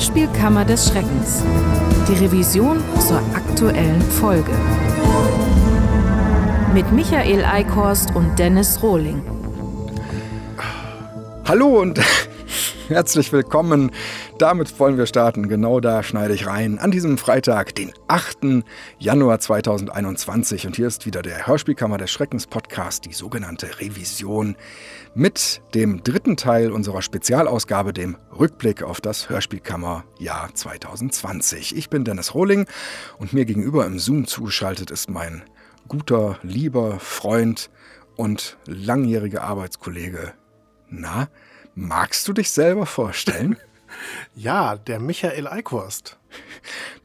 Hörspielkammer des Schreckens. Die Revision zur aktuellen Folge. Mit Michael Eickhorst und Dennis Rohling. Hallo und herzlich willkommen. Damit wollen wir starten. Genau da schneide ich rein. An diesem Freitag, den 8. Januar 2021. Und hier ist wieder der Hörspielkammer des Schreckens Podcast, die sogenannte Revision mit dem dritten Teil unserer Spezialausgabe, dem Rückblick auf das Hörspielkammerjahr 2020. Ich bin Dennis Rohling und mir gegenüber im Zoom zugeschaltet ist mein guter, lieber Freund und langjähriger Arbeitskollege. Na, magst du dich selber vorstellen? Ja, der Michael Eickhorst.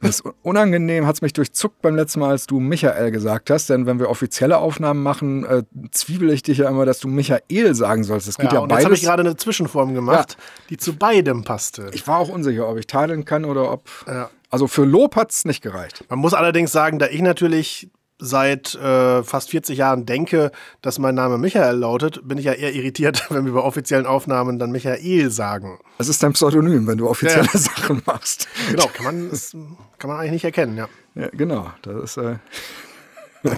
Das ist unangenehm, hat es mich durchzuckt beim letzten Mal, als du Michael gesagt hast, denn wenn wir offizielle Aufnahmen machen, äh, zwiebel ich dich ja immer, dass du Michael sagen sollst. Das geht ja, ja und beides. Jetzt habe ich gerade eine Zwischenform gemacht, ja. die zu beidem passte. Ich war auch unsicher, ob ich tadeln kann oder ob. Ja. Also für Lob hat es nicht gereicht. Man muss allerdings sagen, da ich natürlich seit äh, fast 40 Jahren denke, dass mein Name Michael lautet, bin ich ja eher irritiert, wenn wir bei offiziellen Aufnahmen dann Michael sagen. Das ist dein Pseudonym, wenn du offizielle ja. Sachen machst. Genau, kann man, das kann man eigentlich nicht erkennen, ja. Ja, genau. Das ist. Äh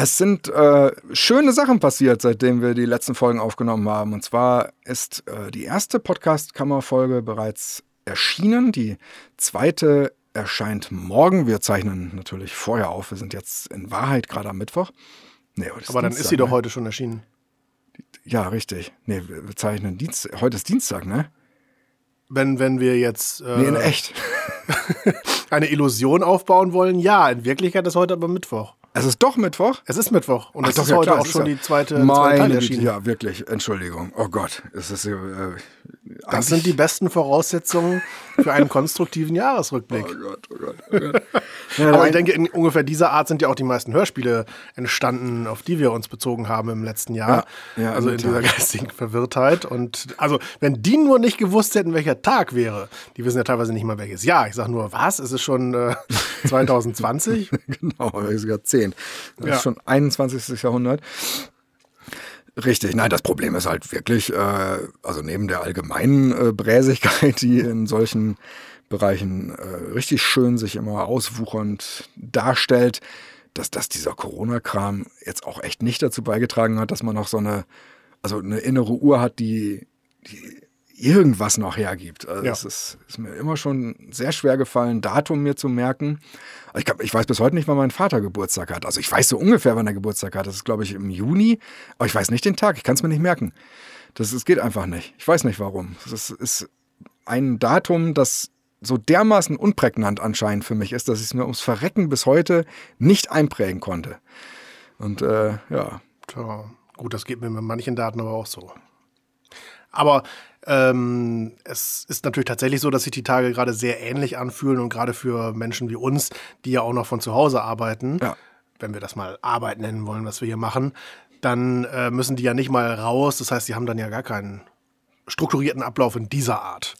Es sind äh, schöne Sachen passiert, seitdem wir die letzten Folgen aufgenommen haben. Und zwar ist äh, die erste Podcast-Kammer-Folge bereits erschienen. Die zweite erscheint morgen. Wir zeichnen natürlich vorher auf. Wir sind jetzt in Wahrheit gerade am Mittwoch. Nee, Aber dann Dienstag, ist sie ne? doch heute schon erschienen. Ja, richtig. Nee, wir zeichnen Dienstag. Heute ist Dienstag, ne? Wenn, wenn wir jetzt. Äh, nee, in echt. eine Illusion aufbauen wollen, ja. In Wirklichkeit ist heute aber Mittwoch. Es ist doch Mittwoch? Es ist Mittwoch. Und Ach, es doch, ist ja, heute klar, auch schon ja die zweite, meine zweite. Ja, wirklich. Entschuldigung. Oh Gott. Es ist, äh, das sind die besten Voraussetzungen für einen konstruktiven Jahresrückblick. Oh Gott, oh Gott, oh Gott. Ja, Aber ich denke, in ungefähr dieser Art sind ja auch die meisten Hörspiele entstanden, auf die wir uns bezogen haben im letzten Jahr. Ja, ja, also in dieser geistigen Verwirrtheit. Und also, wenn die nur nicht gewusst hätten, welcher Tag wäre, die wissen ja teilweise nicht mal welches Jahr. Ich sage nur, was? Ist es schon äh, 2020? genau, sogar 10. Das ist schon 21. Jahrhundert. Richtig, nein, das Problem ist halt wirklich, äh, also neben der allgemeinen äh, Bräsigkeit, die in solchen Bereichen äh, richtig schön sich immer auswuchernd darstellt, dass, dass dieser Corona-Kram jetzt auch echt nicht dazu beigetragen hat, dass man noch so eine, also eine innere Uhr hat, die, die irgendwas noch hergibt. Also ja. es ist, ist, mir immer schon sehr schwer gefallen, Datum mir zu merken. Ich, glaub, ich weiß bis heute nicht, wann mein Vater Geburtstag hat. Also ich weiß so ungefähr, wann er Geburtstag hat. Das ist, glaube ich, im Juni. Aber ich weiß nicht den Tag. Ich kann es mir nicht merken. Das, das geht einfach nicht. Ich weiß nicht warum. Das ist ein Datum, das so dermaßen unprägnant anscheinend für mich ist, dass ich es mir ums Verrecken bis heute nicht einprägen konnte. Und äh, ja. Tja, gut, das geht mir mit manchen Daten aber auch so. Aber ähm, es ist natürlich tatsächlich so, dass sich die Tage gerade sehr ähnlich anfühlen und gerade für Menschen wie uns, die ja auch noch von zu Hause arbeiten, ja. wenn wir das mal Arbeit nennen wollen, was wir hier machen, dann äh, müssen die ja nicht mal raus. Das heißt, die haben dann ja gar keinen strukturierten Ablauf in dieser Art.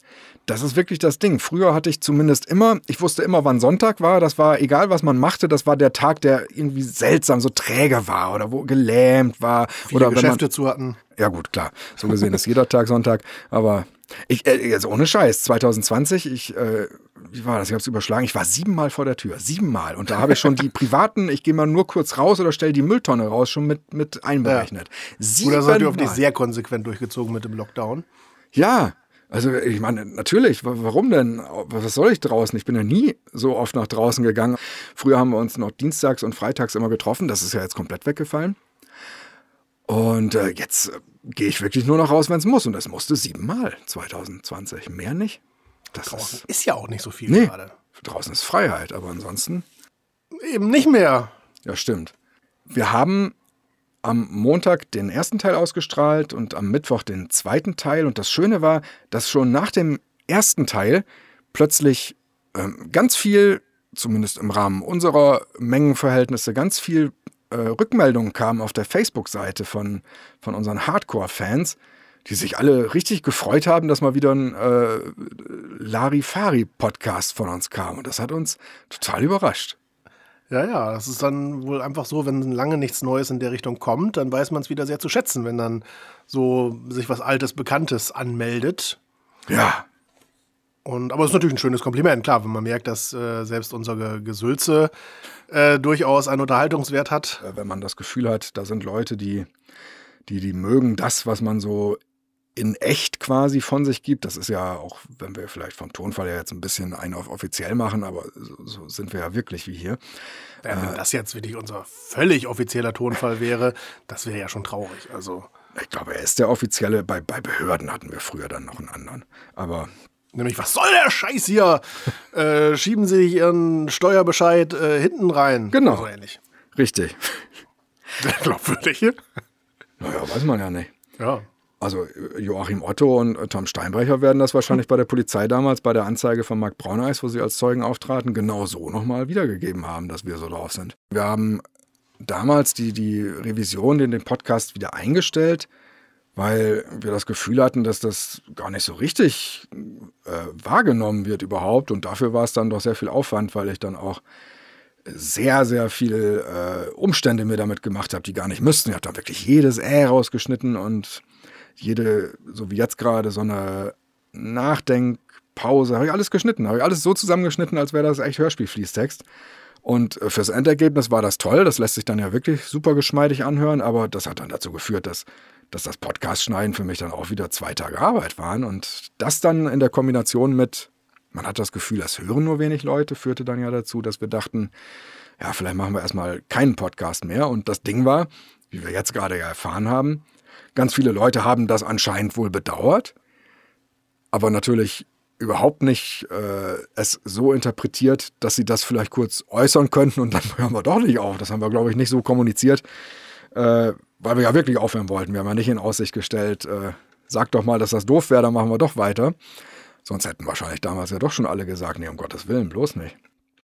Das ist wirklich das Ding. Früher hatte ich zumindest immer, ich wusste immer, wann Sonntag war. Das war egal, was man machte. Das war der Tag, der irgendwie seltsam, so träge war oder wo gelähmt war. Viele oder Geschäfte man, zu hatten. Ja gut, klar. So gesehen ist jeder Tag Sonntag. Aber ich, äh, jetzt ohne Scheiß, 2020, ich, äh, wie war das? Ich habe es überschlagen. Ich war siebenmal vor der Tür. Siebenmal. Und da habe ich schon die privaten, ich gehe mal nur kurz raus oder stelle die Mülltonne raus, schon mit, mit einberechnet. Ja. Sieben Oder seid ihr auf dich sehr konsequent durchgezogen mit dem Lockdown? Ja, also ich meine, natürlich, warum denn? Was soll ich draußen? Ich bin ja nie so oft nach draußen gegangen. Früher haben wir uns noch dienstags und freitags immer getroffen. Das ist ja jetzt komplett weggefallen. Und äh, jetzt äh, gehe ich wirklich nur noch raus, wenn es muss. Und das musste siebenmal 2020. Mehr nicht. Das draußen ist, ist ja auch nicht so viel nee, gerade. Draußen ist Freiheit, aber ansonsten. Eben nicht mehr. Ja, stimmt. Wir haben am Montag den ersten Teil ausgestrahlt und am Mittwoch den zweiten Teil. Und das Schöne war, dass schon nach dem ersten Teil plötzlich ähm, ganz viel, zumindest im Rahmen unserer Mengenverhältnisse, ganz viel äh, Rückmeldungen kamen auf der Facebook-Seite von, von unseren Hardcore-Fans, die sich alle richtig gefreut haben, dass mal wieder ein äh, Larifari-Podcast von uns kam. Und das hat uns total überrascht. Ja, ja, das ist dann wohl einfach so, wenn lange nichts Neues in der Richtung kommt, dann weiß man es wieder sehr zu schätzen, wenn dann so sich was Altes, Bekanntes anmeldet. Ja. Und, aber es ist natürlich ein schönes Kompliment, klar, wenn man merkt, dass äh, selbst unser Gesülze äh, durchaus einen Unterhaltungswert hat. Wenn man das Gefühl hat, da sind Leute, die, die, die mögen das, was man so in echt quasi von sich gibt. Das ist ja auch, wenn wir vielleicht vom Tonfall ja jetzt ein bisschen einen auf offiziell machen, aber so, so sind wir ja wirklich wie hier. Ja, wenn äh, das jetzt wirklich unser völlig offizieller Tonfall wäre, das wäre ja schon traurig. Also. Ich glaube, er ist der offizielle. Bei, bei Behörden hatten wir früher dann noch einen anderen. Aber Nämlich, was soll der Scheiß hier? äh, schieben Sie sich Ihren Steuerbescheid äh, hinten rein. Genau. So ähnlich. Richtig. Sehr glaubwürdig. Naja, weiß man ja nicht. Ja. Also Joachim Otto und Tom Steinbrecher werden das wahrscheinlich bei der Polizei damals bei der Anzeige von Marc Brauneis, wo sie als Zeugen auftraten, genau so nochmal wiedergegeben haben, dass wir so drauf sind. Wir haben damals die, die Revision in den Podcast wieder eingestellt, weil wir das Gefühl hatten, dass das gar nicht so richtig äh, wahrgenommen wird überhaupt. Und dafür war es dann doch sehr viel Aufwand, weil ich dann auch sehr, sehr viele äh, Umstände mir damit gemacht habe, die gar nicht müssten. Ich habe dann wirklich jedes Äh rausgeschnitten und jede, so wie jetzt gerade, so eine Nachdenkpause, habe ich alles geschnitten, habe ich alles so zusammengeschnitten, als wäre das echt Hörspielfließtext. Und äh, fürs Endergebnis war das toll, das lässt sich dann ja wirklich super geschmeidig anhören, aber das hat dann dazu geführt, dass, dass das Podcast-Schneiden für mich dann auch wieder zwei Tage Arbeit waren. Und das dann in der Kombination mit, man hat das Gefühl, das hören nur wenig Leute, führte dann ja dazu, dass wir dachten, ja, vielleicht machen wir erstmal keinen Podcast mehr. Und das Ding war, wie wir jetzt gerade ja erfahren haben, Ganz viele Leute haben das anscheinend wohl bedauert, aber natürlich überhaupt nicht äh, es so interpretiert, dass sie das vielleicht kurz äußern könnten und dann hören wir doch nicht auf. Das haben wir, glaube ich, nicht so kommuniziert, äh, weil wir ja wirklich aufhören wollten. Wir haben ja nicht in Aussicht gestellt, äh, sag doch mal, dass das doof wäre, dann machen wir doch weiter. Sonst hätten wahrscheinlich damals ja doch schon alle gesagt, nee, um Gottes Willen, bloß nicht.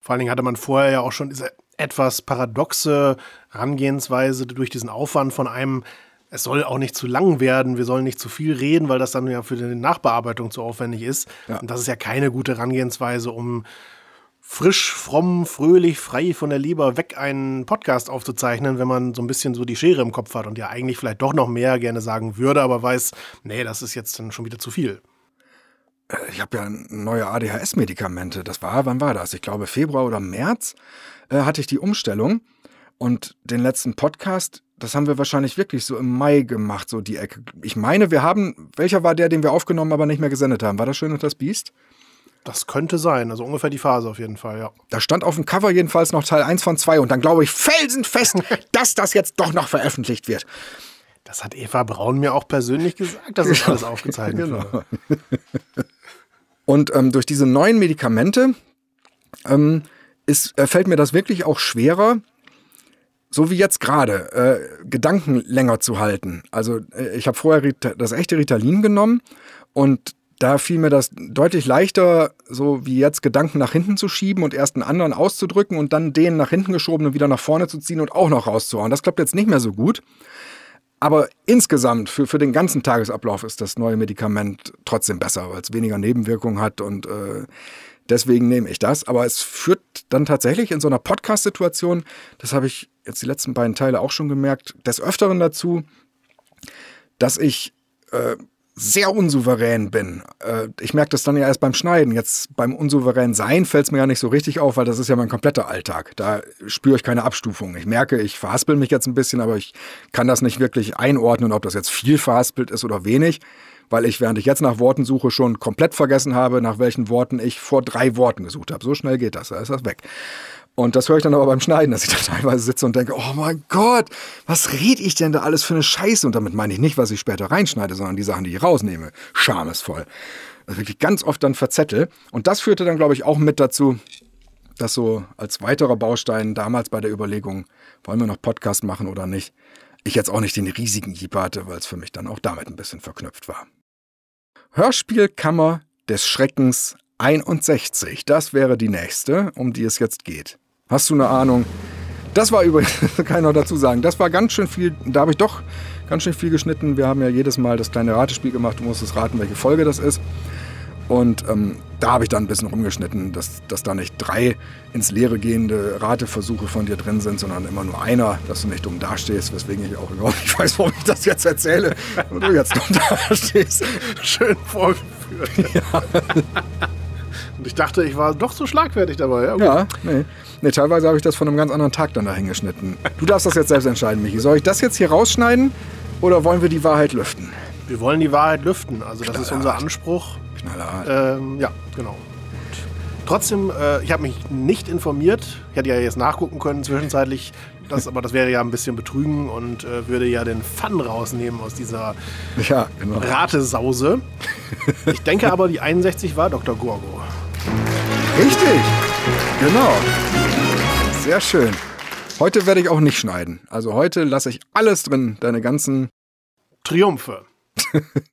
Vor allen Dingen hatte man vorher ja auch schon diese etwas paradoxe Herangehensweise durch diesen Aufwand von einem es soll auch nicht zu lang werden, wir sollen nicht zu viel reden, weil das dann ja für die Nachbearbeitung zu aufwendig ist. Ja. Und das ist ja keine gute Herangehensweise, um frisch, fromm, fröhlich, frei von der Leber weg einen Podcast aufzuzeichnen, wenn man so ein bisschen so die Schere im Kopf hat und ja eigentlich vielleicht doch noch mehr gerne sagen würde, aber weiß, nee, das ist jetzt dann schon wieder zu viel. Äh, ich habe ja neue ADHS-Medikamente. Das war, wann war das? Ich glaube, Februar oder März äh, hatte ich die Umstellung. Und den letzten Podcast, das haben wir wahrscheinlich wirklich so im Mai gemacht, so die Ecke. Ich meine, wir haben, welcher war der, den wir aufgenommen, aber nicht mehr gesendet haben? War das Schön und das Biest? Das könnte sein, also ungefähr die Phase auf jeden Fall, ja. Da stand auf dem Cover jedenfalls noch Teil 1 von 2 und dann glaube ich felsenfest, dass das jetzt doch noch veröffentlicht wird. Das hat Eva Braun mir auch persönlich gesagt, dass es alles aufgezeichnet genau. Und ähm, durch diese neuen Medikamente ähm, ist, äh, fällt mir das wirklich auch schwerer, so wie jetzt gerade, äh, Gedanken länger zu halten. Also äh, ich habe vorher das echte Ritalin genommen und da fiel mir das deutlich leichter, so wie jetzt Gedanken nach hinten zu schieben und erst einen anderen auszudrücken und dann den nach hinten geschoben und wieder nach vorne zu ziehen und auch noch rauszuhauen. Das klappt jetzt nicht mehr so gut. Aber insgesamt für, für den ganzen Tagesablauf ist das neue Medikament trotzdem besser, weil es weniger Nebenwirkungen hat und äh, Deswegen nehme ich das. Aber es führt dann tatsächlich in so einer Podcast-Situation, das habe ich jetzt die letzten beiden Teile auch schon gemerkt, des Öfteren dazu, dass ich äh, sehr unsouverän bin. Äh, ich merke das dann ja erst beim Schneiden. Jetzt beim unsouverän sein fällt es mir ja nicht so richtig auf, weil das ist ja mein kompletter Alltag. Da spüre ich keine Abstufung. Ich merke, ich verhaspel mich jetzt ein bisschen, aber ich kann das nicht wirklich einordnen, ob das jetzt viel verhaspelt ist oder wenig weil ich, während ich jetzt nach Worten suche, schon komplett vergessen habe, nach welchen Worten ich vor drei Worten gesucht habe. So schnell geht das, da ist das weg. Und das höre ich dann aber beim Schneiden, dass ich da teilweise sitze und denke, oh mein Gott, was rede ich denn da alles für eine Scheiße? Und damit meine ich nicht, was ich später reinschneide, sondern die Sachen, die ich rausnehme. Schamesvoll. Also wirklich ganz oft dann verzettel. Und das führte dann, glaube ich, auch mit dazu, dass so als weiterer Baustein damals bei der Überlegung, wollen wir noch Podcast machen oder nicht, ich jetzt auch nicht den riesigen Jeep hatte, weil es für mich dann auch damit ein bisschen verknüpft war. Hörspielkammer des Schreckens 61. Das wäre die nächste, um die es jetzt geht. Hast du eine Ahnung? Das war übrigens, kann ich noch dazu sagen, das war ganz schön viel, da habe ich doch ganz schön viel geschnitten. Wir haben ja jedes Mal das kleine Ratespiel gemacht, du musstest raten, welche Folge das ist. Und ähm, da habe ich dann ein bisschen rumgeschnitten, dass, dass da nicht drei ins Leere gehende Rateversuche von dir drin sind, sondern immer nur einer, dass du nicht dumm dastehst, weswegen ich auch überhaupt nicht weiß, warum ich das jetzt erzähle und du jetzt dumm dastehst. Schön vorgeführt. Ja. Und ich dachte, ich war doch so schlagfertig dabei. Ja, ja nee. nee. Teilweise habe ich das von einem ganz anderen Tag dann dahin geschnitten. Du darfst das jetzt selbst entscheiden, Michi. Soll ich das jetzt hier rausschneiden oder wollen wir die Wahrheit lüften? Wir wollen die Wahrheit lüften. Also das ist unser Anspruch. Knallhart. Ähm, ja, genau. Trotzdem, äh, ich habe mich nicht informiert. Ich hätte ja jetzt nachgucken können zwischenzeitlich. Das, aber das wäre ja ein bisschen betrügen und äh, würde ja den Fun rausnehmen aus dieser ja, genau. Ratesause. Ich denke aber, die 61 war Dr. Gorgo. Richtig, genau. Sehr schön. Heute werde ich auch nicht schneiden. Also heute lasse ich alles drin, deine ganzen Triumphe.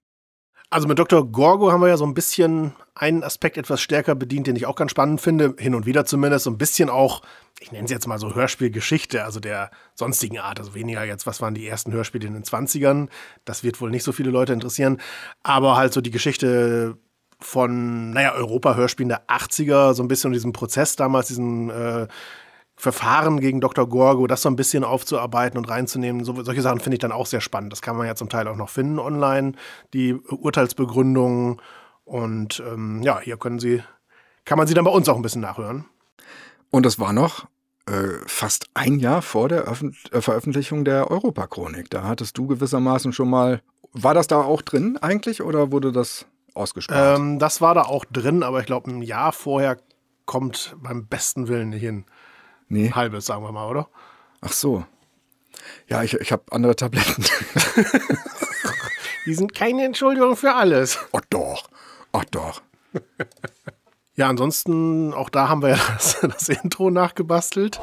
also mit Dr. Gorgo haben wir ja so ein bisschen einen Aspekt etwas stärker bedient, den ich auch ganz spannend finde, hin und wieder zumindest, so ein bisschen auch, ich nenne es jetzt mal so Hörspielgeschichte, also der sonstigen Art, also weniger jetzt, was waren die ersten Hörspiele in den 20ern, das wird wohl nicht so viele Leute interessieren, aber halt so die Geschichte von, naja, Europa-Hörspielen der 80er, so ein bisschen diesem Prozess damals, diesen äh, Verfahren gegen Dr. Gorgo, das so ein bisschen aufzuarbeiten und reinzunehmen. So, solche Sachen finde ich dann auch sehr spannend. Das kann man ja zum Teil auch noch finden online, die Urteilsbegründungen. Und ähm, ja, hier können Sie, kann man sie dann bei uns auch ein bisschen nachhören. Und das war noch äh, fast ein Jahr vor der Öffent äh, Veröffentlichung der Europachronik. Da hattest du gewissermaßen schon mal. War das da auch drin eigentlich oder wurde das ausgespart? Ähm, das war da auch drin, aber ich glaube, ein Jahr vorher kommt beim besten Willen nicht hin. Nee. Halbes, sagen wir mal, oder? Ach so. Ja, ich, ich habe andere Tabletten. Die sind keine Entschuldigung für alles. Oh doch. Oh doch. Ja, ansonsten, auch da haben wir ja das, das Intro nachgebastelt.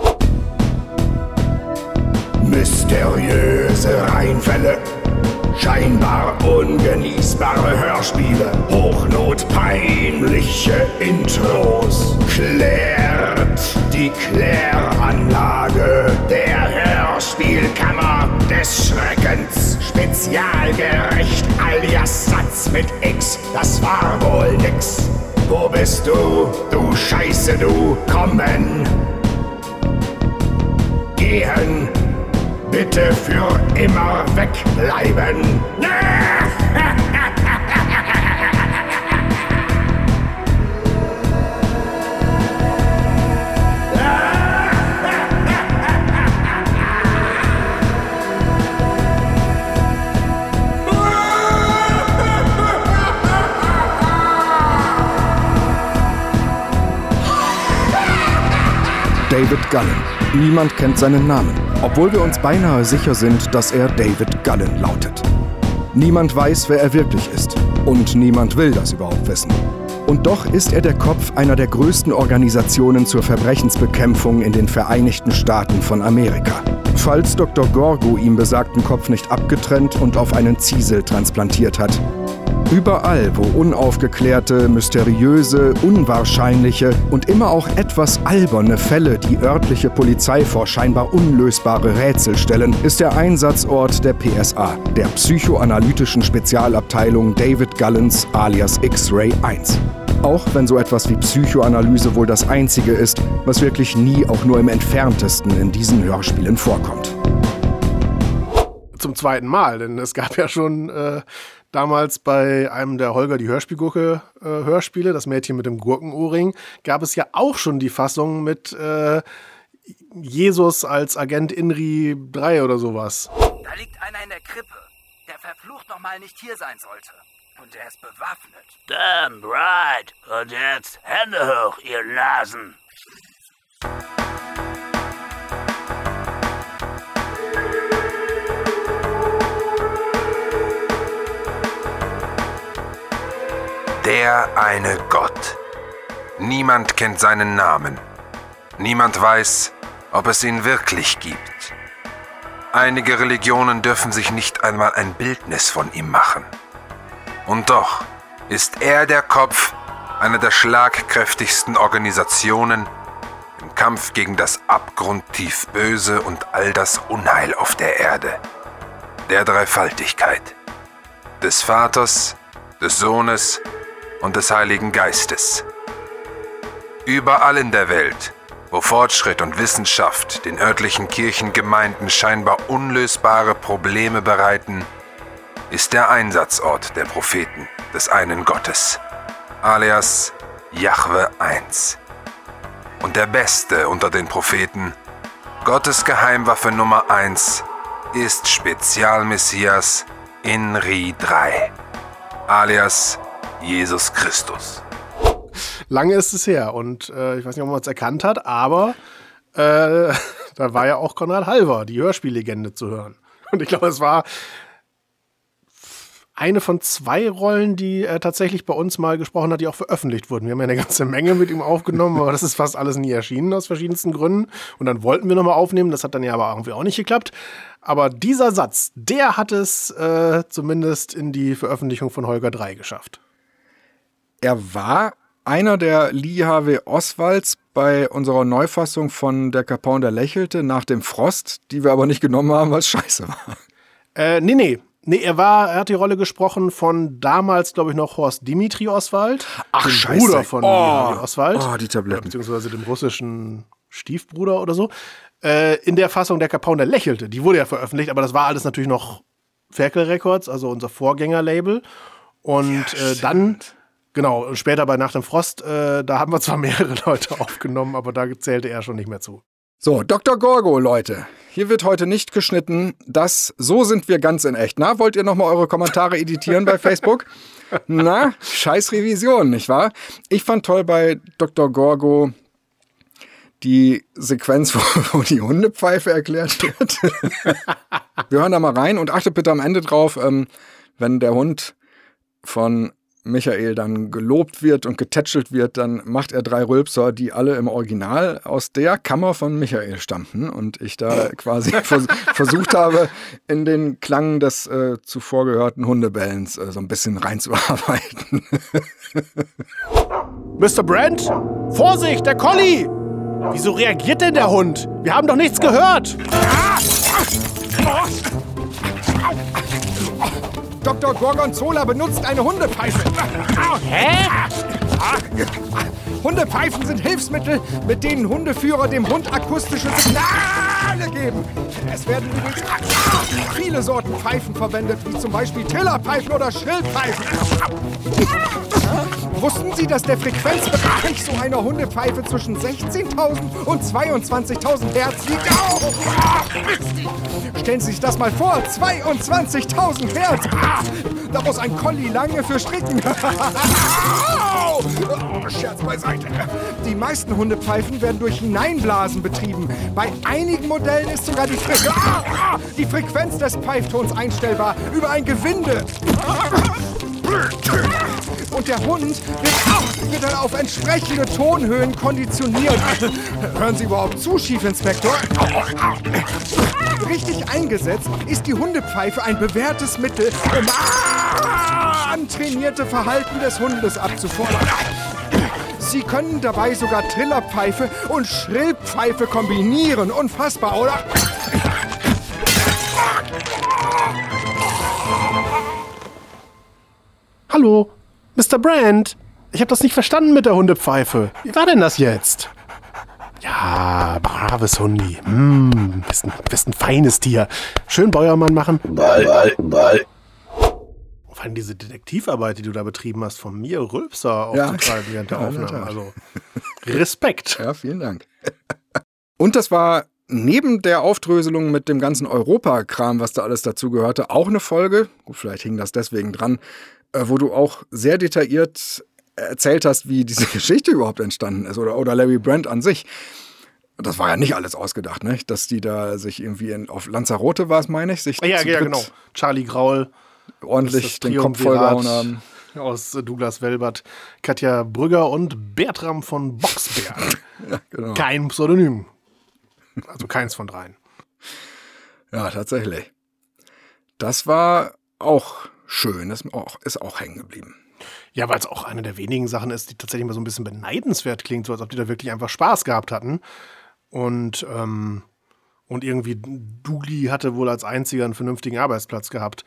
Mysteriöse Reinfälle Scheinbar ungenießbare Hörspiele, hochnotpeinliche Intros, klärt die Kläranlage der Hörspielkammer des Schreckens. Spezialgerecht alias Satz mit X, das war wohl nix. Wo bist du, du Scheiße, du? Kommen, gehen, bitte für immer wegbleiben. David Gallen. Niemand kennt seinen Namen obwohl wir uns beinahe sicher sind, dass er David Gullen lautet. Niemand weiß, wer er wirklich ist. Und niemand will das überhaupt wissen. Und doch ist er der Kopf einer der größten Organisationen zur Verbrechensbekämpfung in den Vereinigten Staaten von Amerika. Falls Dr. Gorgo ihm besagten Kopf nicht abgetrennt und auf einen Ziesel transplantiert hat, Überall, wo unaufgeklärte, mysteriöse, unwahrscheinliche und immer auch etwas alberne Fälle die örtliche Polizei vor scheinbar unlösbare Rätsel stellen, ist der Einsatzort der PSA, der psychoanalytischen Spezialabteilung David Gullens alias X-Ray 1. Auch wenn so etwas wie Psychoanalyse wohl das Einzige ist, was wirklich nie auch nur im entferntesten in diesen Hörspielen vorkommt zum zweiten Mal, denn es gab ja schon äh, damals bei einem der Holger die Hörspielgurke äh, Hörspiele, das Mädchen mit dem Gurkenohrring, gab es ja auch schon die Fassung mit äh, Jesus als Agent Inri 3 oder sowas. Da liegt einer in der Krippe, der verflucht nochmal nicht hier sein sollte. Und er ist bewaffnet. Damn right. Und jetzt Hände hoch, ihr Nasen. Der eine Gott. Niemand kennt seinen Namen. Niemand weiß, ob es ihn wirklich gibt. Einige Religionen dürfen sich nicht einmal ein Bildnis von ihm machen. Und doch ist er der Kopf einer der schlagkräftigsten Organisationen im Kampf gegen das abgrundtief Böse und all das Unheil auf der Erde. Der Dreifaltigkeit. Des Vaters, des Sohnes und des Heiligen Geistes. Überall in der Welt, wo Fortschritt und Wissenschaft den örtlichen Kirchengemeinden scheinbar unlösbare Probleme bereiten, ist der Einsatzort der Propheten des einen Gottes, alias Jahwe eins. Und der Beste unter den Propheten, Gottes Geheimwaffe Nummer eins, ist Spezialmessias Inri 3, alias Jesus Christus. Lange ist es her und äh, ich weiß nicht, ob man es erkannt hat, aber äh, da war ja auch Konrad Halver, die Hörspiellegende, zu hören. Und ich glaube, es war eine von zwei Rollen, die er tatsächlich bei uns mal gesprochen hat, die auch veröffentlicht wurden. Wir haben ja eine ganze Menge mit ihm aufgenommen, aber das ist fast alles nie erschienen aus verschiedensten Gründen. Und dann wollten wir nochmal aufnehmen, das hat dann ja aber irgendwie auch nicht geklappt. Aber dieser Satz, der hat es äh, zumindest in die Veröffentlichung von Holger 3 geschafft. Er war einer der Lee Harvey Oswalds bei unserer Neufassung von Der Kapau der Lächelte nach dem Frost, die wir aber nicht genommen haben, weil es scheiße war. Äh, nee, nee. Nee, er war, er hat die Rolle gesprochen von damals, glaube ich, noch Horst Dimitri Oswald. Ach, dem scheiße. Bruder von oh, Harvey Oswald. Oh, die Tabletten. Beziehungsweise dem russischen Stiefbruder oder so. Äh, in der Fassung der Kapau der Lächelte. Die wurde ja veröffentlicht, aber das war alles natürlich noch Ferkel Records, also unser Vorgängerlabel. Und ja, äh, dann Genau, später bei Nach dem Frost, äh, da haben wir zwar mehrere Leute aufgenommen, aber da zählte er schon nicht mehr zu. So, Dr. Gorgo, Leute. Hier wird heute nicht geschnitten. Das, so sind wir ganz in echt. Na, wollt ihr nochmal eure Kommentare editieren bei Facebook? Na, scheiß Revision, nicht wahr? Ich fand toll bei Dr. Gorgo die Sequenz, wo, wo die Hundepfeife erklärt wird. wir hören da mal rein und achtet bitte am Ende drauf, ähm, wenn der Hund von Michael dann gelobt wird und getätschelt wird, dann macht er drei Rülpser, die alle im Original aus der Kammer von Michael stammten und ich da quasi vers versucht habe, in den Klang des äh, zuvor gehörten Hundebellens äh, so ein bisschen reinzuarbeiten. Mr. Brent? Vorsicht, der Collie! Wieso reagiert denn der Hund? Wir haben doch nichts gehört! Ah! Dr. Gorgonzola benutzt eine Hundepfeife. Hä? Hundepfeifen sind Hilfsmittel, mit denen Hundeführer dem Hund akustische Signale geben. Es werden übrigens viele Sorten Pfeifen verwendet, wie zum Beispiel Trillerpfeifen oder Schrillpfeifen. Wussten Sie, dass der Frequenzbereich so einer Hundepfeife zwischen 16.000 und 22.000 Hertz liegt? Stellen Sie sich das mal vor, 22.000 Hertz. Da muss ein Collie lange für stricken. oh, Scherz beiseite. Die meisten Hundepfeifen werden durch Hineinblasen betrieben. Bei einigen Modellen ist sogar die, Fre die Frequenz des Pfeiftons einstellbar über ein Gewinde. Und der Hund wird, wird dann auf entsprechende Tonhöhen konditioniert. Hören Sie überhaupt zu, Schiefinspektor? Richtig eingesetzt ist die Hundepfeife ein bewährtes Mittel, um antrainierte Verhalten des Hundes abzufordern. Sie können dabei sogar Trillerpfeife und Schrillpfeife kombinieren. Unfassbar, oder? Hallo, Mr. Brand. Ich habe das nicht verstanden mit der Hundepfeife. Wie war denn das jetzt? Ja, braves Hundi. Hm, bist ein, bist ein feines Tier. Schön Bäuermann machen. Ball, ball, ball. Vor allem diese Detektivarbeit, die du da betrieben hast, von mir Rülpser aufzutreiben ja. während der Aufnahme. Also Respekt. Ja, vielen Dank. Und das war neben der Aufdröselung mit dem ganzen Europakram, was da alles dazu gehörte, auch eine Folge, gut, vielleicht hing das deswegen dran, äh, wo du auch sehr detailliert erzählt hast, wie diese Geschichte überhaupt entstanden ist oder, oder Larry Brand an sich. Das war ja nicht alles ausgedacht, ne? Dass die da sich irgendwie in, auf Lanzarote war es, meine ich, sich ja, ja, genau. Charlie Graul ordentlich den Kopf vollgehauen haben. Aus Douglas Welbert, Katja Brügger und Bertram von Boxberg. ja, genau. Kein Pseudonym. Also keins von dreien. Ja, tatsächlich. Das war auch schön, das ist auch, ist auch hängen geblieben. Ja, weil es auch eine der wenigen Sachen ist, die tatsächlich mal so ein bisschen beneidenswert klingt, so als ob die da wirklich einfach Spaß gehabt hatten. Und, ähm, und irgendwie Dougli hatte wohl als einziger einen vernünftigen Arbeitsplatz gehabt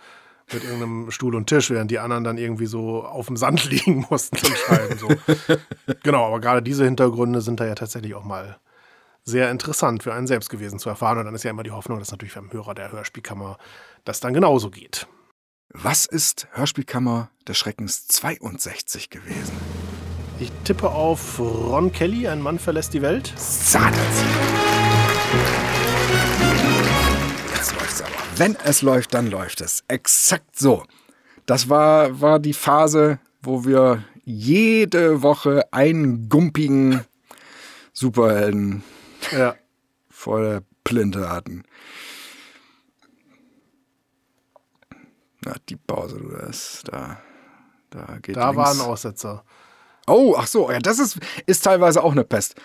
mit irgendeinem Stuhl und Tisch, während die anderen dann irgendwie so auf dem Sand liegen mussten und schreiben. So. genau, aber gerade diese Hintergründe sind da ja tatsächlich auch mal sehr interessant für einen selbst gewesen zu erfahren. Und dann ist ja immer die Hoffnung, dass natürlich beim Hörer der Hörspielkammer das dann genauso geht. Was ist Hörspielkammer des Schreckens 62 gewesen? Ich tippe auf Ron Kelly, ein Mann verlässt die Welt. Satz. Jetzt läuft's aber. Wenn es läuft, dann läuft es. Exakt so. Das war, war die Phase, wo wir jede Woche einen gumpigen Superhelden Ja. vor der Plinte hatten. Na, die Pause, du, das, da, da geht Da links. war ein Aussetzer. Oh, ach so, ja, das ist, ist teilweise auch eine Pest.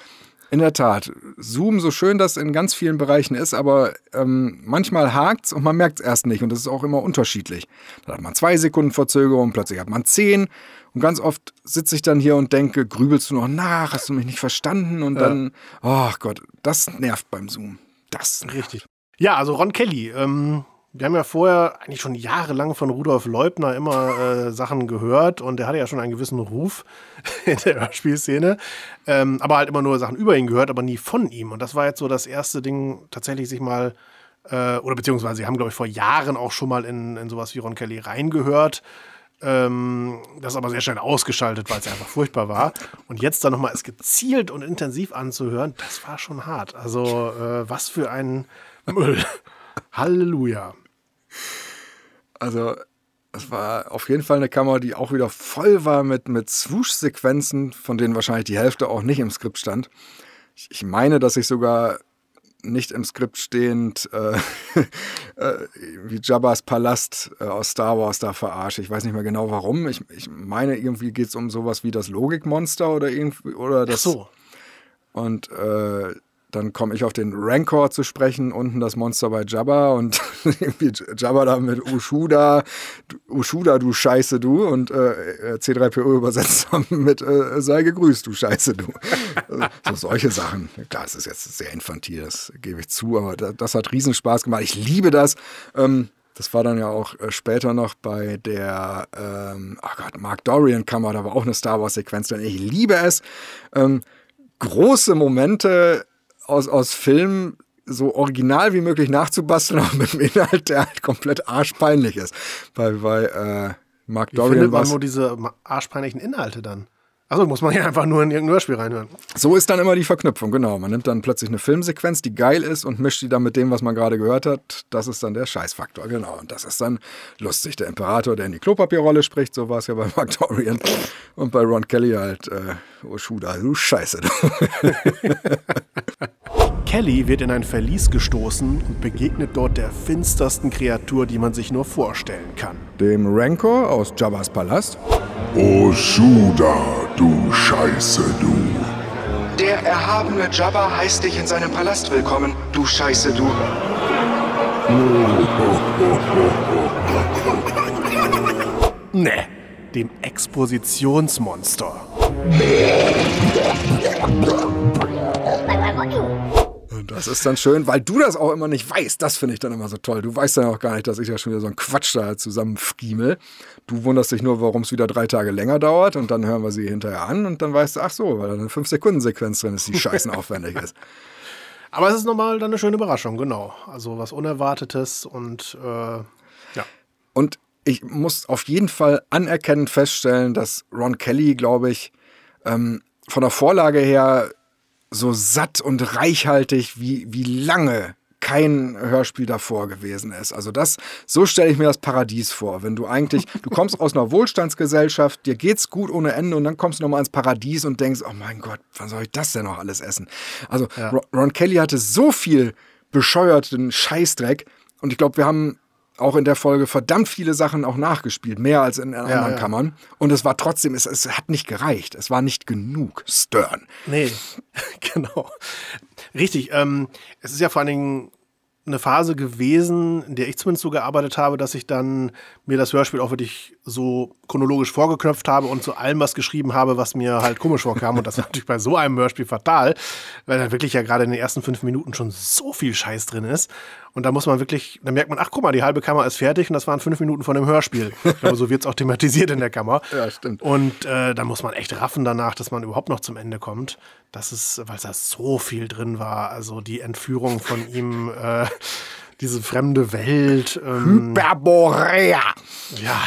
In der Tat. Zoom, so schön das in ganz vielen Bereichen ist, aber ähm, manchmal hakt's und man merkt's erst nicht. Und das ist auch immer unterschiedlich. Dann hat man zwei Sekunden Verzögerung, plötzlich hat man zehn. Und ganz oft sitze ich dann hier und denke, grübelst du noch nach? Hast du mich nicht verstanden? Und dann, oh Gott, das nervt beim Zoom. Das nervt. Richtig. Ja, also Ron Kelly. Ähm, wir haben ja vorher eigentlich schon jahrelang von Rudolf Leubner immer äh, Sachen gehört und der hatte ja schon einen gewissen Ruf in der Hörspielszene. Ähm, aber halt immer nur Sachen über ihn gehört, aber nie von ihm. Und das war jetzt so das erste Ding, tatsächlich sich mal, äh, oder beziehungsweise sie haben, glaube ich, vor Jahren auch schon mal in, in sowas wie Ron Kelly reingehört. Ähm, das aber sehr schnell ausgeschaltet, weil es einfach furchtbar war. Und jetzt dann nochmal es gezielt und intensiv anzuhören, das war schon hart. Also, äh, was für ein Müll. Halleluja. Also, es war auf jeden Fall eine Kamera, die auch wieder voll war mit, mit Swoosh-Sequenzen, von denen wahrscheinlich die Hälfte auch nicht im Skript stand. Ich, meine, dass ich sogar nicht im Skript stehend äh, äh, wie Jabba's Palast äh, aus Star Wars da verarsche. Ich weiß nicht mehr genau warum. Ich, ich meine, irgendwie geht es um sowas wie das Logikmonster oder irgendwie oder Ach das. so. Und äh, dann komme ich auf den Rancor zu sprechen, unten das Monster bei Jabba und irgendwie Jabba da mit Ushuda, Ushuda, du Scheiße, du und äh, C3PO übersetzt mit äh, sei gegrüßt, du Scheiße, du. Also, so solche Sachen. Klar, es ist jetzt sehr infantil, das gebe ich zu, aber das, das hat Riesenspaß gemacht. Ich liebe das. Ähm, das war dann ja auch äh, später noch bei der, ähm, oh Gott, Mark Dorian Kammer, da war auch eine Star Wars Sequenz drin. Ich liebe es. Ähm, große Momente aus, aus Filmen so original wie möglich nachzubasteln, aber mit einem Inhalt, der halt komplett arschpeinlich ist. Bei, bei äh, Mark Wie Dorian findet war man nur diese arschpeinlichen Inhalte dann? Achso, muss man ja einfach nur in irgendein Hörspiel reinhören. So ist dann immer die Verknüpfung, genau. Man nimmt dann plötzlich eine Filmsequenz, die geil ist und mischt die dann mit dem, was man gerade gehört hat. Das ist dann der Scheißfaktor, genau. Und das ist dann lustig. Der Imperator, der in die Klopapierrolle spricht, so war es ja bei Mark Dorian. Und bei Ron Kelly halt, äh, oh Schuda, du Scheiße. Kelly wird in ein Verlies gestoßen und begegnet dort der finstersten Kreatur, die man sich nur vorstellen kann. Dem Rancor aus Jabba's Palast. O Shuda, du Scheiße, du. Der erhabene Jabba heißt dich in seinem Palast willkommen, du Scheiße, du. Ne, dem Expositionsmonster. Das ist dann schön, weil du das auch immer nicht weißt. Das finde ich dann immer so toll. Du weißt dann auch gar nicht, dass ich ja schon wieder so einen Quatsch da zusammenfriemel. Du wunderst dich nur, warum es wieder drei Tage länger dauert und dann hören wir sie hinterher an und dann weißt du, ach so, weil da eine 5-Sekunden-Sequenz drin ist, die scheißen aufwendig ist. Aber es ist nochmal dann eine schöne Überraschung, genau. Also was Unerwartetes und äh, ja. Und ich muss auf jeden Fall anerkennend feststellen, dass Ron Kelly, glaube ich, ähm, von der Vorlage her so satt und reichhaltig wie, wie lange kein Hörspiel davor gewesen ist. Also das, so stelle ich mir das Paradies vor. Wenn du eigentlich, du kommst aus einer Wohlstandsgesellschaft, dir geht's gut ohne Ende und dann kommst du nochmal ins Paradies und denkst, oh mein Gott, wann soll ich das denn noch alles essen? Also Ron- Ron Kelly hatte so viel bescheuerten Scheißdreck und ich glaube, wir haben auch in der Folge verdammt viele Sachen auch nachgespielt, mehr als in anderen ja. Kammern. Und es war trotzdem, es, es hat nicht gereicht. Es war nicht genug. Stern. Nee, genau. Richtig. Ähm, es ist ja vor allen Dingen eine Phase gewesen, in der ich zumindest so gearbeitet habe, dass ich dann mir das Hörspiel auch wirklich so chronologisch vorgeknöpft habe und zu allem was geschrieben habe, was mir halt komisch vorkam. Und das ist natürlich bei so einem Hörspiel fatal, weil dann wirklich ja gerade in den ersten fünf Minuten schon so viel Scheiß drin ist. Und da muss man wirklich, da merkt man, ach guck mal, die halbe Kammer ist fertig und das waren fünf Minuten von dem Hörspiel. Ich glaube, so wird es auch thematisiert in der Kammer. Ja, stimmt. Und äh, da muss man echt raffen danach, dass man überhaupt noch zum Ende kommt. Das ist, weil da so viel drin war. Also die Entführung von ihm, äh, diese fremde Welt. Ähm, Hyperborea. ja,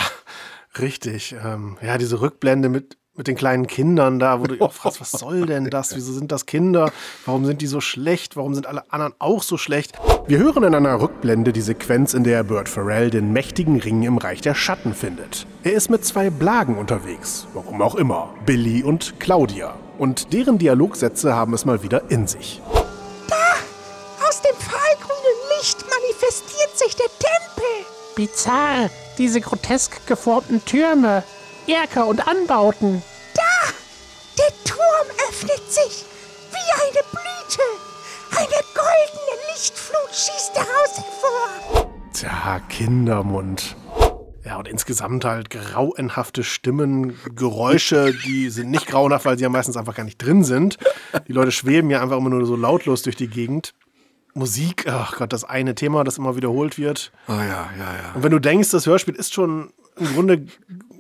richtig. Ähm, ja, diese Rückblende mit, mit den kleinen Kindern da, wo du auch fragst, was soll denn das? Wieso sind das Kinder? Warum sind die so schlecht? Warum sind alle anderen auch so schlecht? Wir hören in einer Rückblende die Sequenz, in der Burt Farrell den mächtigen Ring im Reich der Schatten findet. Er ist mit zwei Blagen unterwegs, warum auch immer, Billy und Claudia. Und deren Dialogsätze haben es mal wieder in sich. Da, aus dem fahlgrünen Licht manifestiert sich der Tempel. Bizarr, diese grotesk geformten Türme. Erker und Anbauten. Da! Der Turm öffnet sich wie eine Blüte. Eine goldene Lichtflut schießt daraus hervor. Tja, Kindermund. Ja, und insgesamt halt grauenhafte Stimmen, Geräusche, die sind nicht grauenhaft, weil sie ja meistens einfach gar nicht drin sind. Die Leute schweben ja einfach immer nur so lautlos durch die Gegend. Musik, ach Gott, das eine Thema, das immer wiederholt wird. Oh ja, ja, ja. Und wenn du denkst, das Hörspiel ist schon im Grunde